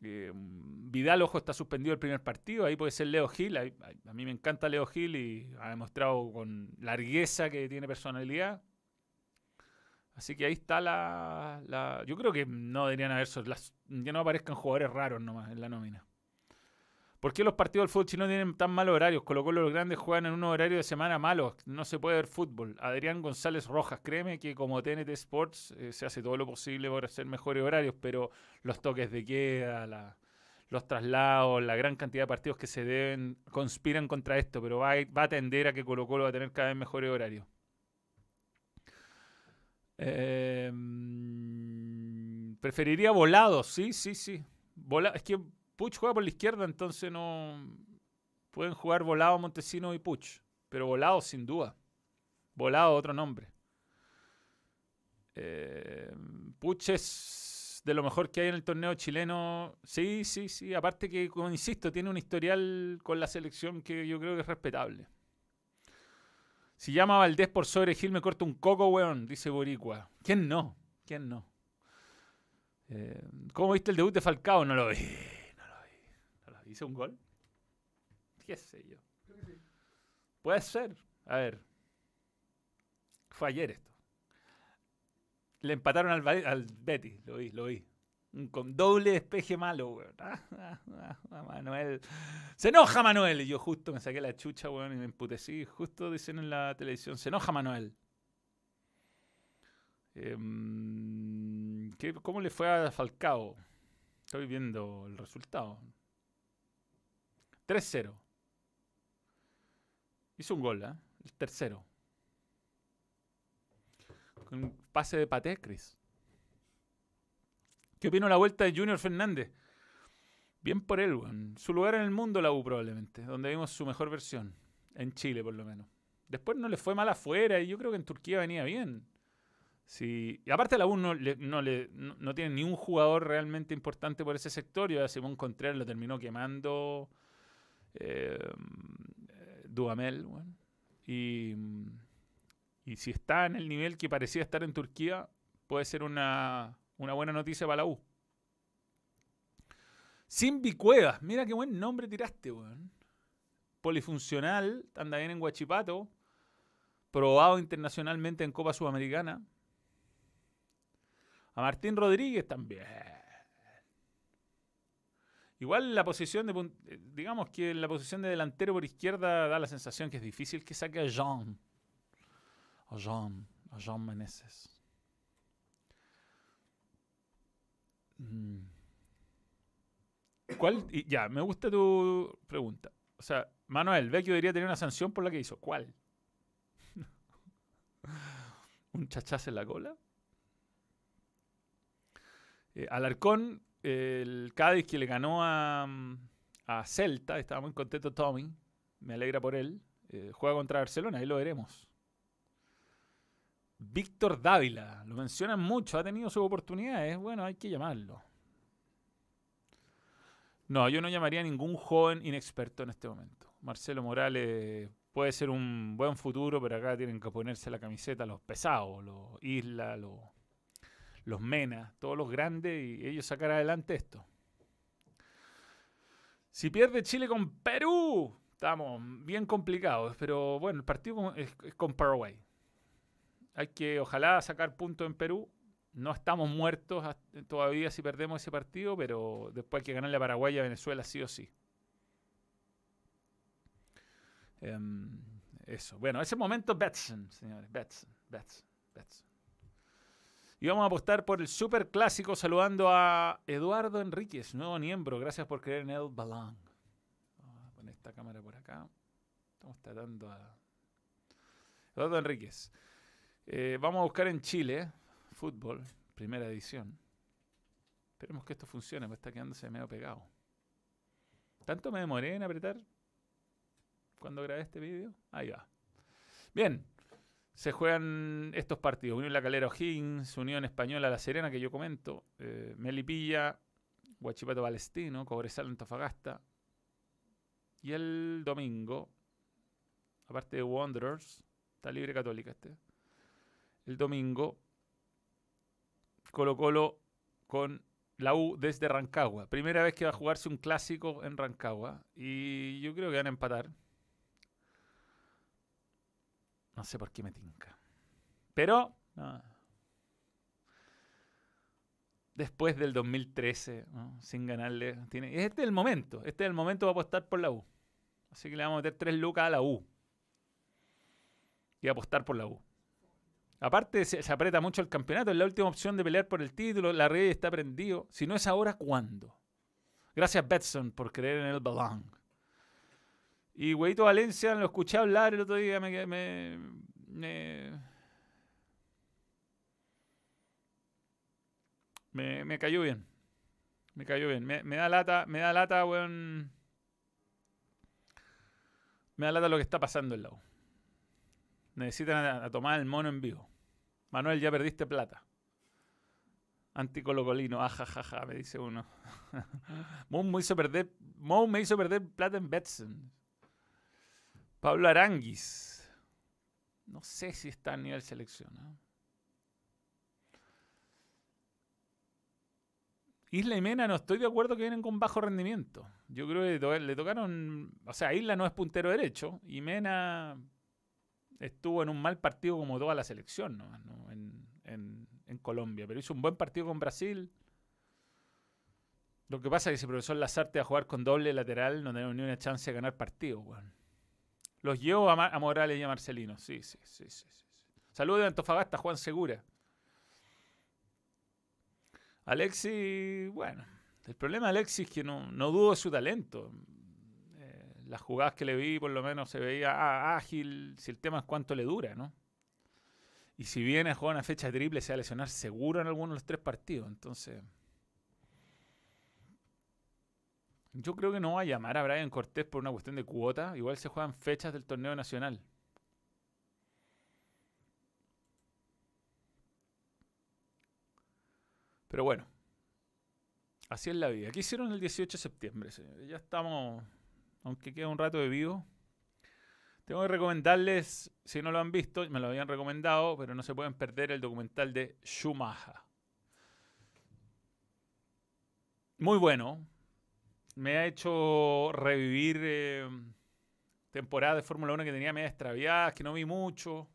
S1: Eh, Vidal, ojo, está suspendido el primer partido. Ahí puede ser Leo Gil. ahí- a mí me encanta Leo Gil y ha demostrado con largueza que tiene personalidad. Así que ahí está la, Yo creo que no deberían haber. ya no aparezcan jugadores raros nomás en la nómina. ¿Por qué los partidos del fútbol chino tienen tan malos horarios? Colocó los grandes juegan en un horario de semana malos. No se puede ver fútbol. Adrián González Rojas, créeme que como TNT Sports eh, se hace todo lo posible por hacer mejores horarios, pero los toques de queda, los traslados, la gran cantidad de partidos que se deben, conspiran contra esto, pero va a, va a tender a que Colo Colo va a tener cada vez mejores horarios. Mm, preferiría volados, sí, sí, sí. Es que Puch juega por la izquierda, entonces no. Pueden jugar volado Montesino y Puch. Pero volado sin duda. Volado otro nombre. Eh, Puch es de lo mejor que hay en el torneo chileno. Sí, sí, sí. Aparte que, como insisto, tiene un historial con la selección que yo creo que es respetable. Si llama Valdés por sobre Gil me corta un coco, weón, dice Boricua. ¿Quién no? ¿Quién no? Eh, ¿Cómo viste el debut de Falcao? No lo vi. ¿Hizo un gol? ¿Qué sé yo? Puede ser. A ver. Fue ayer esto. Le empataron al, al Betis. Lo vi, lo vi. Con doble despeje malo, weón. Ah, ah, ah, Manuel. Se enoja Manuel. Y yo justo me saqué la chucha, weón, y me emputecí. Justo dicen en la televisión, se enoja Manuel. Em, ¿qué- ¿Cómo le fue a Falcao? Estoy viendo el resultado. 3-0. Hizo un gol, ¿eh? El tercero. Con un pase de Paté, Chris. ¿Qué opino la vuelta de Junior Fernández? Bien por él. Su lugar en el mundo, la U, probablemente. Donde vimos su mejor versión. En Chile, por lo menos. Después no le fue mal afuera y yo creo que en Turquía venía bien. Sí. Y aparte la U no, no, tiene ni un jugador realmente importante por ese sector. Y a Simón Contreras lo terminó quemando eh, Dudamel. weón. Y, y si está en el nivel que parecía estar en Turquía, puede ser una, una buena noticia para la U. Simbi Cuevas, mira qué buen nombre tiraste, weón. Polifuncional, anda bien en Guachipato, probado internacionalmente en Copa Sudamericana. A Martín Rodríguez también. Igual la posición de, eh, digamos que la posición de delantero por izquierda da la sensación que es difícil que saque a Jean. A Jean, a Jean Meneses. Mm. ¿Cuál? y ya, me gusta tu pregunta. O sea, Manuel, Vecchio debería tener una sanción por la que hizo. ¿Cuál? ¿Un chachazo en la cola? Eh, Alarcón, el Cádiz que le ganó a, a Celta, estaba muy contento Tommy, me alegra por él. Eh, juega contra Barcelona, ahí lo veremos. Víctor Dávila, lo mencionan mucho, ha tenido sus oportunidades, bueno, hay que llamarlo. No, yo no llamaría a ningún joven inexperto en este momento. Marcelo Morales puede ser un buen futuro, pero acá tienen que ponerse la camiseta los pesados, los Isla, los, los Mena, todos los grandes y ellos sacar adelante esto. Si pierde Chile con Perú, Estamos bien complicados, pero bueno, el partido es, con Paraguay. Hay que, ojalá, sacar puntos en Perú. No estamos muertos todavía si perdemos ese partido, pero después hay que ganarle a Paraguay y a Venezuela sí o sí. Em, eso. Bueno, ese momento Betson, señores. Betson, Betson, Betson. Y vamos a apostar por el super clásico saludando a Eduardo Enríquez, nuevo miembro. Gracias por creer en el balón. Vamos a poner esta cámara por acá. Estamos tratando a... Eduardo Enríquez. Eh, vamos a buscar en Chile, fútbol, primera edición. Esperemos que esto funcione, me está quedándose medio pegado. ¿Tanto me demoré en apretar cuando grabé este vídeo? Ahí va. Bien, se juegan estos partidos. Unión La Calera O'Higgins, Unión Española La Serena, que yo comento, eh, Melipilla, Huachipato Palestino, Cobresal Antofagasta. Y el domingo, aparte de Wanderers, está libre católica este. El domingo, Colo Colo con la U desde Rancagua. Primera vez que va a jugarse un clásico en Rancagua. Y yo creo que van a empatar. No sé por qué me tinca. Pero, después del 2013, ¿no? sin ganarle, tiene, este es el momento. Este es el momento para apostar por la U. Así que le vamos a meter tres lucas a la U. Y apostar por la U. Aparte, se, se aprieta mucho el campeonato. Es la última opción de pelear por el título. La red está prendido. Si no es ahora, ¿cuándo? Gracias, Betson, por creer en el balón. Y Güeyito Valencia, lo escuché hablar el otro día. Me, me, me, me, cayó bien. Me cayó bien. Me, da lata, me da lata, weón. Me da lata lo que está pasando en la U. Necesitan a, tomar el mono en vivo. Manuel, ya perdiste plata. Anticolocolino, ajajaja, me dice uno. Mou me hizo perder, Mou me hizo perder plata en Betson. Pablo Aranguis. No sé si está a nivel selección. ¿no? Isla y Mena no estoy de acuerdo que vienen con bajo rendimiento. Yo creo que le tocaron. O sea, Isla no es puntero derecho. Y Mena estuvo en un mal partido como toda la selección ¿no? En, Colombia. Pero hizo un buen partido con Brasil. Lo que pasa es que si profesor Lazarte a jugar con doble lateral no tenemos ni una chance de ganar partido, weón. Los llevo a, Morales y a Marcelino. Sí, sí, sí, sí. sí. Saludos de Antofagasta, Juan Segura. Alexis, bueno, el problema de Alexis es que no, no dudo de su talento. Eh, las jugadas que le vi, por lo menos se veía ah, ágil. Si el tema es cuánto le dura, ¿no? Y si viene a jugar una fecha triple, se va a lesionar seguro en alguno de los tres partidos. Entonces, yo creo que no va a llamar a Brian Cortés por una cuestión de cuota. Igual se juegan fechas del torneo nacional. Pero bueno, así es la vida. ¿Qué hicieron el 18 de septiembre, señores? Ya estamos, aunque queda un rato de vivo. Tengo que recomendarles, si no lo han visto, me lo habían recomendado, pero no se pueden perder el documental de Schumacher. Muy bueno. Me ha hecho revivir eh, temporadas de Fórmula 1 que tenía media extraviadas, que no vi mucho.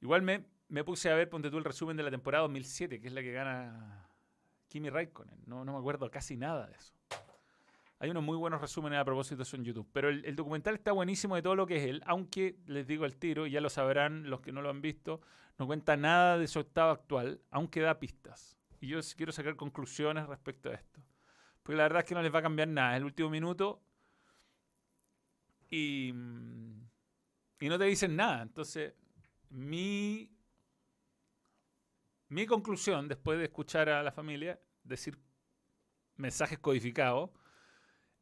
S1: Igual me, me puse a ver, ponte tú el resumen de la temporada 2007, que es la que gana Kimi Raikkonen. No, no me acuerdo casi nada de eso. Hay unos muy buenos resúmenes a propósito de eso en YouTube. Pero el, el documental está buenísimo de todo lo que es él, aunque les digo al tiro, ya lo sabrán los que no lo han visto, no cuenta nada de su estado actual, aunque da pistas. Y yo quiero sacar conclusiones respecto a esto. Porque la verdad es que no les va a cambiar nada. Es el último minuto y, mm, y no te dicen nada. Entonces, mi, mi conclusión, después de escuchar a la familia decir mensajes codificados,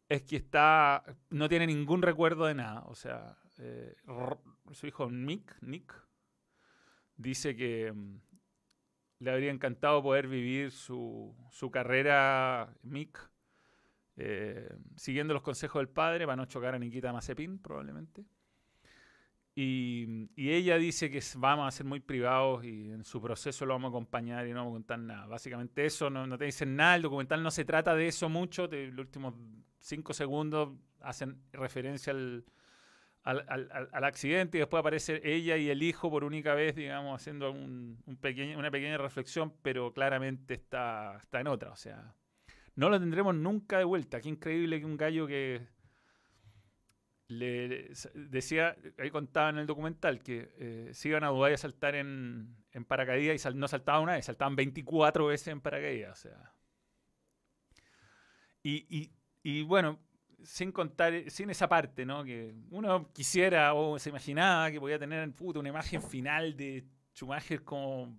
S1: es que está no tiene ningún recuerdo de nada. O sea, eh, su hijo Nick, Nick dice que mm, le habría encantado poder vivir su, su carrera Mick eh, siguiendo los consejos del padre para no chocar a Nikita Mazepin, probablemente. Y, y ella dice que vamos a ser muy privados y en su proceso lo vamos a acompañar y no vamos a contar nada. Básicamente eso, no, no te dicen nada, el documental no se trata de eso mucho, te- los últimos cinco segundos hacen referencia al, al- al- al accidente y después aparece ella y el hijo por única vez, digamos, haciendo un, un pequeño, una pequeña reflexión, pero claramente está, está en otra. O sea, no lo tendremos nunca de vuelta. Qué increíble que un gallo que le, decía, ahí contaba en el documental, que eh, iban a Dubái a saltar en, en paracaídas y no saltaban una vez, saltaban 24 veces en paracaídas. Y, y, y bueno, sin contar, sin esa parte, ¿no? Que uno quisiera o se imaginaba que podía tener puta, una imagen final de Schumacher como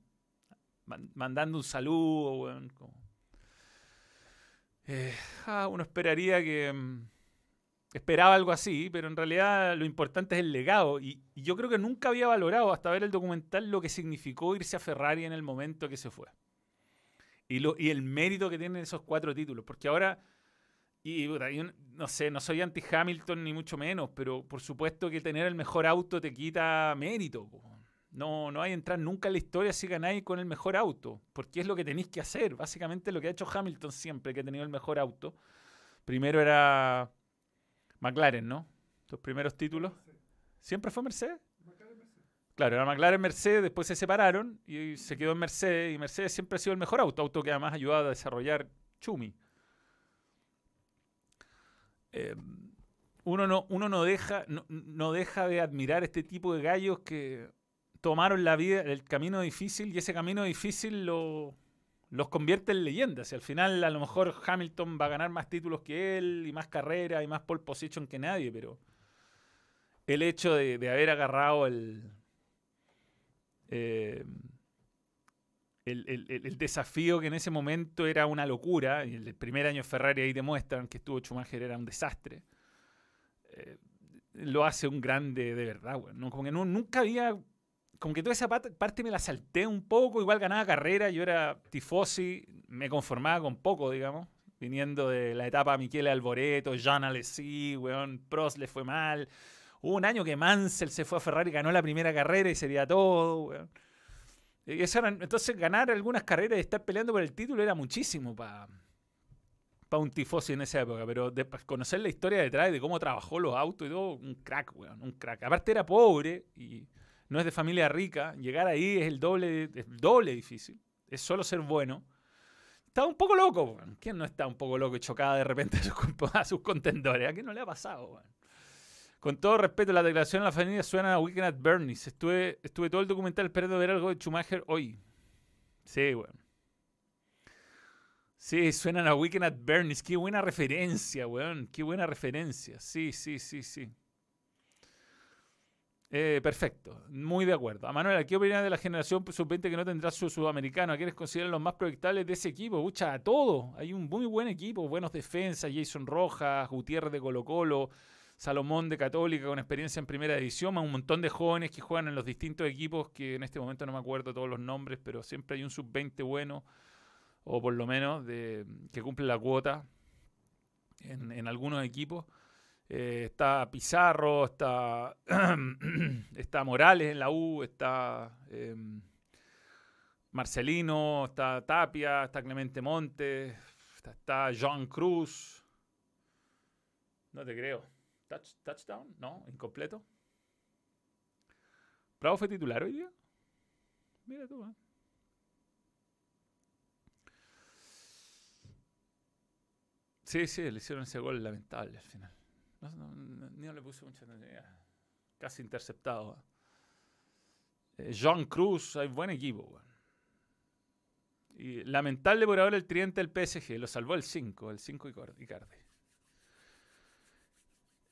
S1: man- mandando un saludo, weón, como- Eh, ah, uno esperaría que mm, esperaba algo así, pero en realidad lo importante es el legado. Y, y yo creo que nunca había valorado hasta ver el documental lo que significó irse a Ferrari en el momento que se fue. Y, lo, y el mérito que tienen esos cuatro títulos. Porque ahora, y no- sé, no soy anti-Hamilton ni mucho menos, pero por supuesto que tener el mejor auto te quita mérito. No, no hay entrar nunca en la historia si ganáis con el mejor auto, porque es lo que tenéis que hacer. Básicamente lo que ha hecho Hamilton siempre que ha tenido el mejor auto. Primero era McLaren, ¿no? Los primeros títulos. ¿Siempre fue Mercedes? Claro, era McLaren Mercedes, después se separaron y se quedó en Mercedes. Y Mercedes siempre ha sido el mejor auto, auto que además ha ayudado a desarrollar Chumi. Eh, uno no, uno no deja, no, no deja de admirar este tipo de gallos que tomaron la vida, el camino difícil, y ese camino difícil lo, los convierte en leyendas. Y al final, a lo mejor Hamilton va a ganar más títulos que él, y más carreras, y más pole position que nadie, pero el hecho de, haber agarrado el, eh, el, el- el- desafío que en ese momento era una locura, y el primer año Ferrari ahí demuestran que estuvo Schumacher era un desastre, eh, lo hace un grande de verdad, ¿no? Como que no- nunca había, como que toda esa parte me la salté un poco, igual ganaba carrera, yo era tifosi, me conformaba con poco, digamos, viniendo de la etapa Michele Alboreto, Jean Alesi, weón, Prost le fue mal, hubo un año que Mansell se fue a Ferrari, ganó la primera carrera y sería todo, weón. Y eso entonces ganar algunas carreras y estar peleando por el título era muchísimo para un tifosi en esa época, pero de, pa- conocer la historia detrás de cómo trabajó los autos y todo, un crack, weón, un crack. Aparte era pobre y no es de familia rica, llegar ahí es el doble, doble difícil, es solo ser bueno. Estaba un poco loco. ¿Quién no está un poco loco y chocada de repente a sus, contendores? ¿A quién no le ha pasado? Con todo respeto, la declaración de la familia suena a Weekend at Bernie's. Estuve, estuve todo el documental esperando ver algo de Schumacher hoy. Sí, weón. Sí, suenan a Weekend at Bernie's. Qué buena referencia, weón. Qué buena referencia. Sí, sí, sí, sí. Eh, perfecto, muy de acuerdo. A Manuel, ¿qué opinas de la generación sub-20 que no tendrá su sudamericano? ¿A quiénes consideran los más proyectables de ese equipo? Pucha, a todo. Hay un muy buen equipo, buenos defensas, Jason Rojas, Gutiérrez de Colo Colo, Salomón de Católica con experiencia en primera división, un montón de jóvenes que juegan en los distintos equipos que en este momento no me acuerdo todos los nombres, pero siempre hay un sub-20 bueno, o por lo menos de, que cumple la cuota en, en algunos equipos. Eh, está Pizarro, está, está Morales en la U, está eh, Marcelino, está Tapia, está Clemente Montes, está, está John Cruz. No te creo. Touch- ¿Touchdown? No, incompleto. ¿Bravo fue titular hoy día? Mira tú, ¿eh? Sí, sí, le hicieron ese gol lamentable al final. No, no, no, le puse mucha atención. Casi interceptado. ¿eh? John Cruz, hay buen equipo. Y lamentable por ahora el tridente del PSG. Lo salvó el 5, el 5 Icor- Icardi.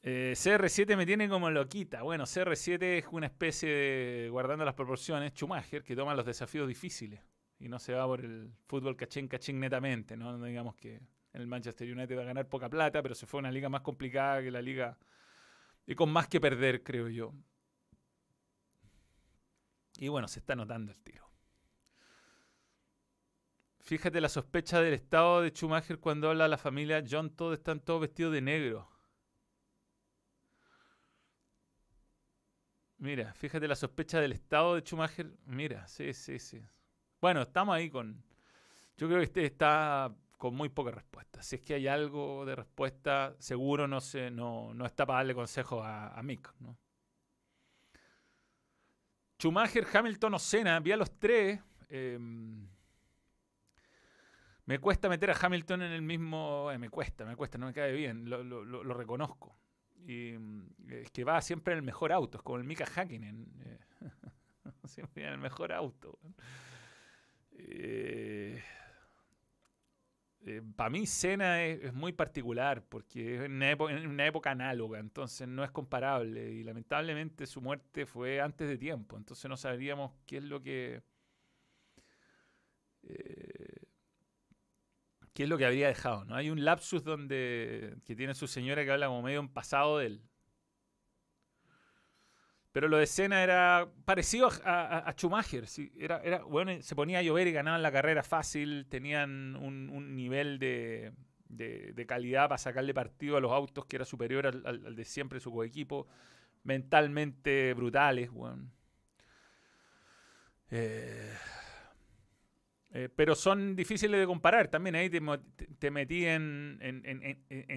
S1: Eh, CR7 me tiene como loquita. Bueno, CR7 es una especie de, guardando las proporciones, Schumacher, que toma los desafíos difíciles y no se va por el fútbol cachín cachín netamente. No, digamos que el Manchester United va a ganar poca plata, pero se fue a una liga más complicada que la liga y con más que perder, creo yo. Y bueno, se está notando el tiro. Fíjate la sospecha del estado de Schumacher cuando habla a la familia John, todos están todos vestidos de negro. Mira, fíjate la sospecha del estado de Schumacher. Mira, sí, sí, sí. Bueno, estamos ahí con. Yo creo que este está con muy poca respuesta. Si es que hay algo de respuesta, seguro no se, no, no está para darle consejo a, Mick. Schumacher, Hamilton o Senna, vi a los tres. eh, me cuesta meter a Hamilton en el mismo. eh, me cuesta, me cuesta, no me cae bien, lo, reconozco. Y es que va siempre en el mejor auto, es como el Mika Hakkinen. eh, siempre en el mejor auto. Para mí, Senna es, muy particular porque es una época análoga, entonces no es comparable. Y lamentablemente su muerte fue antes de tiempo, entonces no sabríamos qué es lo que. eh, qué es lo que habría dejado. ¿no? Hay un lapsus donde que tiene su señora que habla como medio en pasado de él. Pero lo de Senna era parecido a, a- a Schumacher. Era, era, bueno, se ponía a llover y ganaban la carrera fácil. Tenían un, un nivel de, de- de calidad para sacarle partido a los autos que era superior al, al- de siempre su coequipo. Mentalmente brutales. weón. Eh, eh, pero son difíciles de comparar. También ahí te, metí en,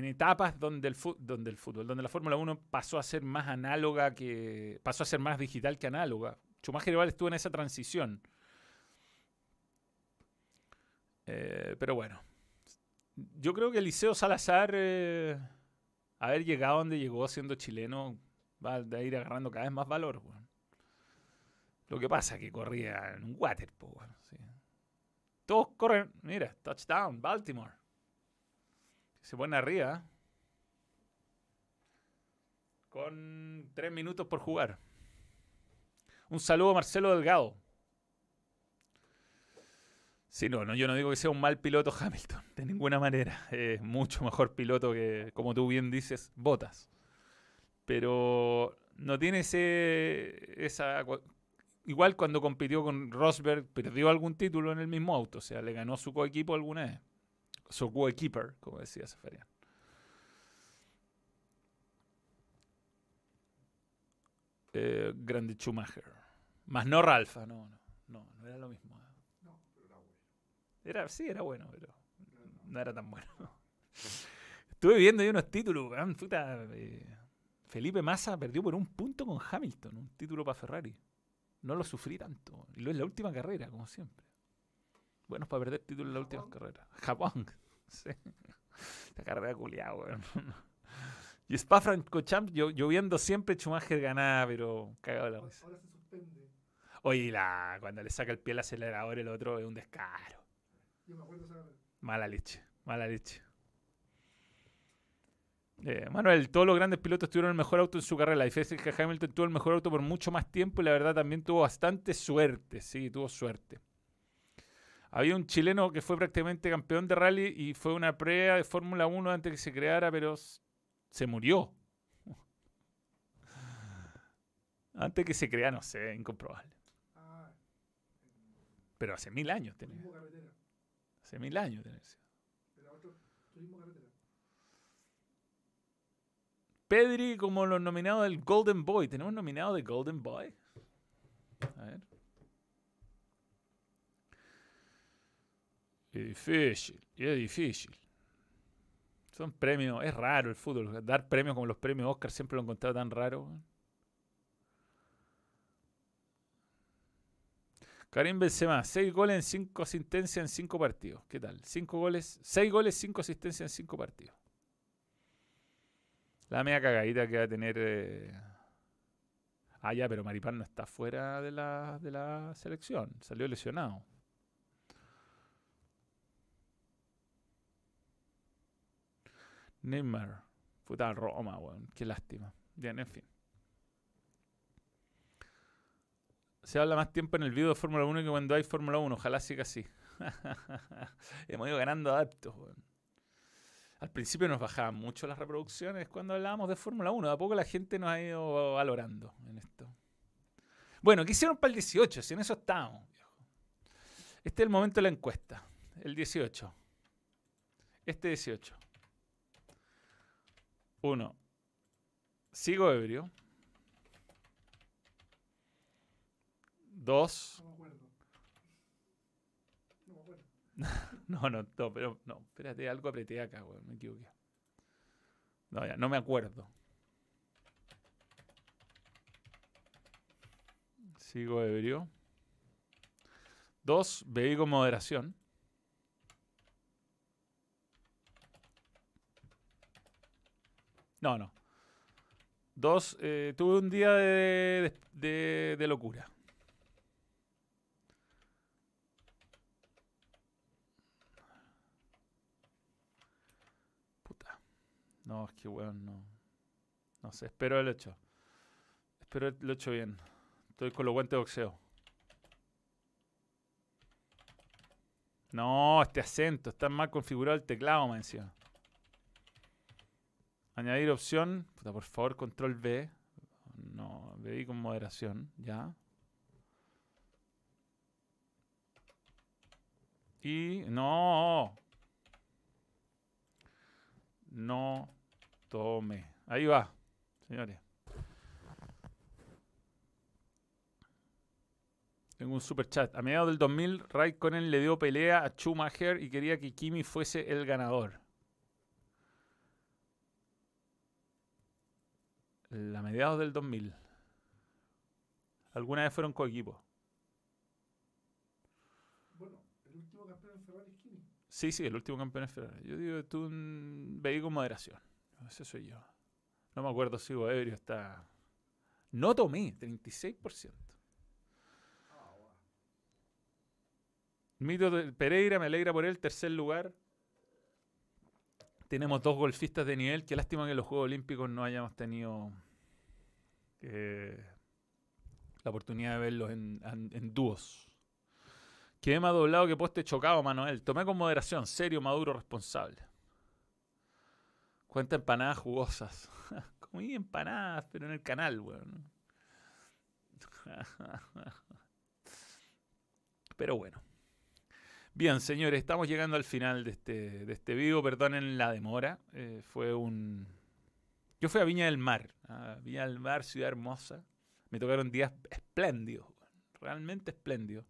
S1: etapas donde el, fútbol, donde la Fórmula 1 pasó a ser más análoga que. pasó a ser más digital que análoga. Schumacher estuvo en esa transición. Eh, pero bueno. Yo creo que Eliseo Salazar, eh, haber llegado donde llegó siendo chileno, va a ir agarrando cada vez más valor. Lo que pasa es que corría en un water, sí. Todos corren, mira, touchdown, Baltimore. Se pone arriba. ¿eh? Con tres minutos por jugar. Un saludo a Marcelo Delgado. Sí, no, no, yo no digo que sea un mal piloto Hamilton, de ninguna manera. Es mucho mejor piloto que, como tú bien dices, Botas. Pero no tiene ese, esa... Igual cuando compitió con Rosberg, perdió algún título en el mismo auto. O sea, le ganó su coequipo alguna vez. Su coequiper, como decía Seferian. Eh, grande Schumacher. Más no Ralfa, no, no, no, no era lo mismo. Era, sí, era bueno, pero no era tan bueno. Estuve viendo ahí unos títulos, puta, eh, Felipe Massa perdió por un punto con Hamilton, un título para Ferrari. No lo sufrí tanto. Y lo es la última carrera, como siempre. Bueno, para perder título en la última carrera. Japón. Sí. Esta carrera culiada, weón. Y Spa Francorchamps, yo, yo viendo siempre Schumacher ganaba, pero cagado la risa.
S4: Ahora se suspende.
S1: Oye, la, cuando le saca el pie al acelerador, el otro es un descaro.
S4: Yo me acuerdo esa.
S1: Mala leche, mala leche. Eh, Manuel, todos los grandes pilotos tuvieron el mejor auto en su carrera. La diferencia es que Hamilton tuvo el mejor auto por mucho más tiempo y la verdad también tuvo bastante suerte. Sí, tuvo suerte. Había un chileno que fue prácticamente campeón de rally y fue una prueba de Fórmula 1 antes que se creara, pero se murió. Antes que se crea, no sé, incomprobable. Pero hace mil años tenía. Hace mil años tenía.
S4: Era otro turismo carretera.
S1: Pedri como los nominados del Golden Boy. ¿Tenemos nominado de Golden Boy? A ver. Es difícil, es difícil. Son premios, es raro el fútbol. Dar premios como los premios Oscar siempre lo he encontrado tan raro. Karim Benzema, 6 goles en 5 asistencias en 5 partidos. ¿Qué tal? 5 goles, 6 goles, 5 asistencias en 5 partidos. La media cagadita que va a tener. eh, Ah, ya, pero Maripán no está fuera de la, de la selección. Salió lesionado. Neymar. Puta Roma, weón. Qué lástima. Bien, en fin. Se habla más tiempo en el video de Fórmula 1 que cuando hay Fórmula 1. Ojalá siga así. Hemos ido ganando adeptos, weón. Al principio nos bajaban mucho las reproducciones cuando hablábamos de Fórmula 1. De a poco la gente nos ha ido valorando en esto. Bueno, ¿qué hicieron para el 18? Si en eso estábamos. Este es el momento de la encuesta. El 18. Este 18. Uno. Sigo ebrio. Dos.
S4: No me acuerdo. No.
S1: No, no, pero no, espérate, algo apreté acá, weón, me equivoqué. No, ya, no me acuerdo. Sigo ebrio. Dos, bebí con moderación. No, no. Dos, eh, tuve un día de- de locura. No, es que weón, no. No sé, espero el hecho. Espero el hecho bien. Estoy con los guantes de boxeo. No, este acento, está mal configurado el teclado, me encima. Añadir opción. Puta, por favor, control B. No, bebí con moderación, ya. Y no. No tome. Ahí va, señores. Tengo un super chat. A mediados del 2000, Raikkonen le dio pelea a Schumacher y quería que Kimi fuese el ganador. A mediados del 2000. ¿Alguna vez fueron coequipos?
S4: Bueno, el último campeón en Ferrari es Kimi.
S1: Sí, sí, el último campeón es Ferrari. Yo digo tú mm, veí con moderación. Ese soy yo. No me acuerdo si Hugo ebrio está. No tomé, 36%. Mito de Pereira, me alegra por él, tercer lugar. Tenemos dos golfistas de nivel. Qué lástima que en los Juegos Olímpicos no hayamos tenido eh, la oportunidad de verlos en- en dúos. Quedé más doblado que poste chocado, Manuel. Tomé con moderación, serio, maduro, responsable. Cuenta empanadas jugosas. Comí empanadas, pero en el canal, weón. Pero bueno. Bien, señores, estamos llegando al final de este, de este video. Perdonen la demora. Eh, fue un. Yo fui a Viña del Mar. Viña del Mar, ciudad hermosa. Me tocaron días espléndidos, realmente espléndidos.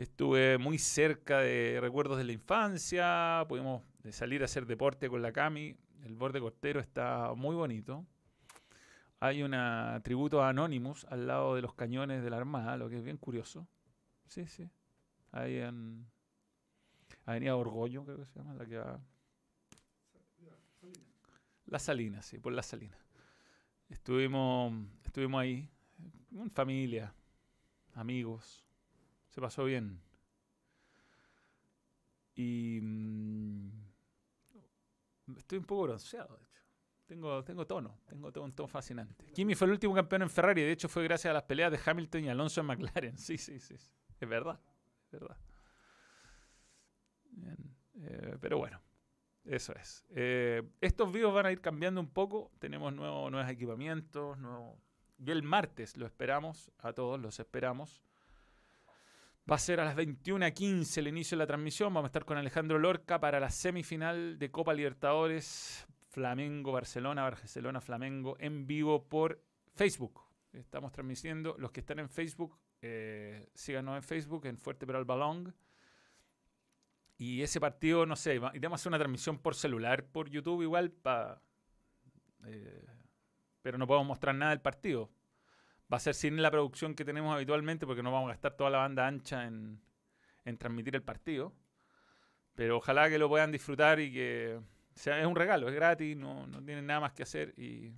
S1: Estuve muy cerca de recuerdos de la infancia. Pudimos eh, salir a hacer deporte con la Cami. El borde costero está muy bonito. Hay una tributo a Anonymous al lado de los cañones de la Armada, lo que es bien curioso. Sí, sí. Ahí en Avenida Orgollo, creo que se llama, la que va. La Salina, sí, por la Salina. Estuvimos, estuvimos ahí, en familia, amigos. Pasó bien. Y mm, estoy un poco bronceado, de hecho. Tengo, tengo tono, tengo un tono fascinante. Kimi fue el último campeón en Ferrari, de hecho fue gracias a las peleas de Hamilton y Alonso en McLaren. Sí, sí, sí. Es verdad, es verdad. Eh, pero bueno, eso es. Eh, estos videos van a ir cambiando un poco. Tenemos nuevo- nuevos equipamientos. Y el martes lo esperamos, a todos los esperamos. Va a ser a las 21.15 el inicio de la transmisión. Vamos a estar con Alejandro Lorca para la semifinal de Copa Libertadores Flamengo, Barcelona, Barcelona, Flamengo en vivo por Facebook. Estamos transmitiendo. Los que están en Facebook, eh, síganos en Facebook, en Fuerte pero al Balón. Y ese partido, no sé, iremos a hacer una transmisión por celular, por YouTube igual, eh, pero no podemos mostrar nada del partido. Va a ser sin la producción que tenemos habitualmente porque no vamos a gastar toda la banda ancha en, en transmitir el partido. Pero ojalá que lo puedan disfrutar y que sea, es un regalo, es gratis, no, no tienen nada más que hacer y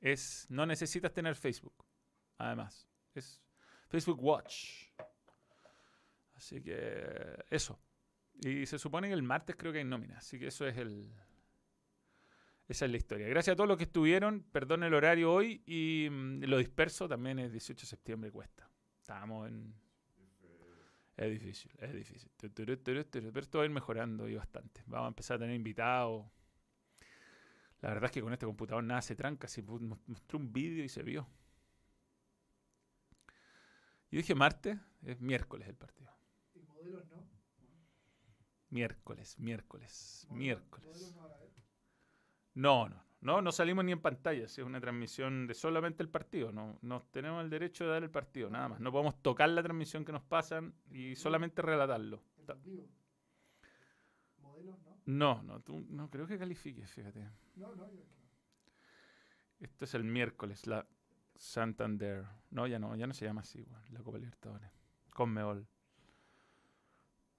S1: es no necesitas tener Facebook. Además, es Facebook Watch. Así que eso. Y se supone que el martes creo que hay nómina, así que eso es el esa es la historia. Gracias a todos los que estuvieron. Perdón el horario hoy y mm, lo disperso también es 18 de septiembre cuesta. Estamos en es difícil, es difícil. Pero esto va a ir mejorando y bastante. Vamos a empezar a tener invitados. La verdad es que con este computador nada se tranca. Si pu- mos- mostré un vídeo y se vio. Yo dije martes, es miércoles el partido.
S4: Y modelos no.
S1: Miércoles, miércoles, miércoles.
S4: No.
S1: No, no, No, salimos ni en pantalla, es una transmisión de solamente el partido. No, no tenemos el derecho de dar el partido, nada más. No podemos tocar la transmisión que nos pasan y solamente relatarlo.
S4: Modelos, ¿no?
S1: No, no, tú, no creo que califiques, fíjate.
S4: No, no, yo
S1: Esto es el miércoles, la Santander. No, ya no, ya no se llama así, la Copa Libertadores. Conmebol.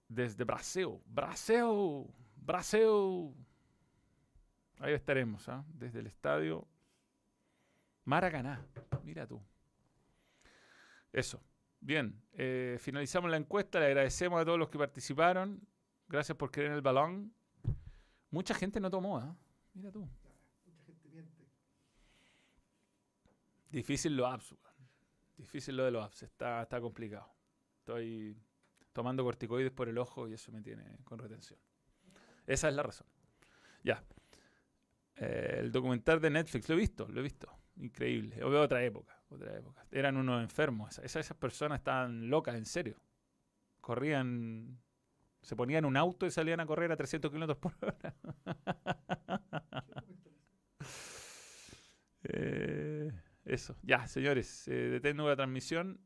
S1: Desde Brasil, Brasil, Brasil. Ahí estaremos, ¿ah? Desde el estadio Maracaná. Mira tú. Eso. Bien, eh, finalizamos la encuesta. Le agradecemos a todos los que participaron. Gracias por creer en el balón. Mucha gente no tomó, ¿ah? Mira tú.
S4: mucha gente miente.
S1: Difícil los apps. Difícil lo de los apps. Está, está complicado. Estoy tomando corticoides por el ojo y eso me tiene con retención. Esa es la razón. Ya. Eh, el documental de Netflix, lo he visto, lo he visto. Increíble. O veo otra época, otra época. Eran unos enfermos. Esa- Esas, personas estaban locas, en serio. Corrían, se ponían un auto y salían a correr a 300 kilómetros por hora. Eh, eso. Ya, señores, eh, detengo la transmisión.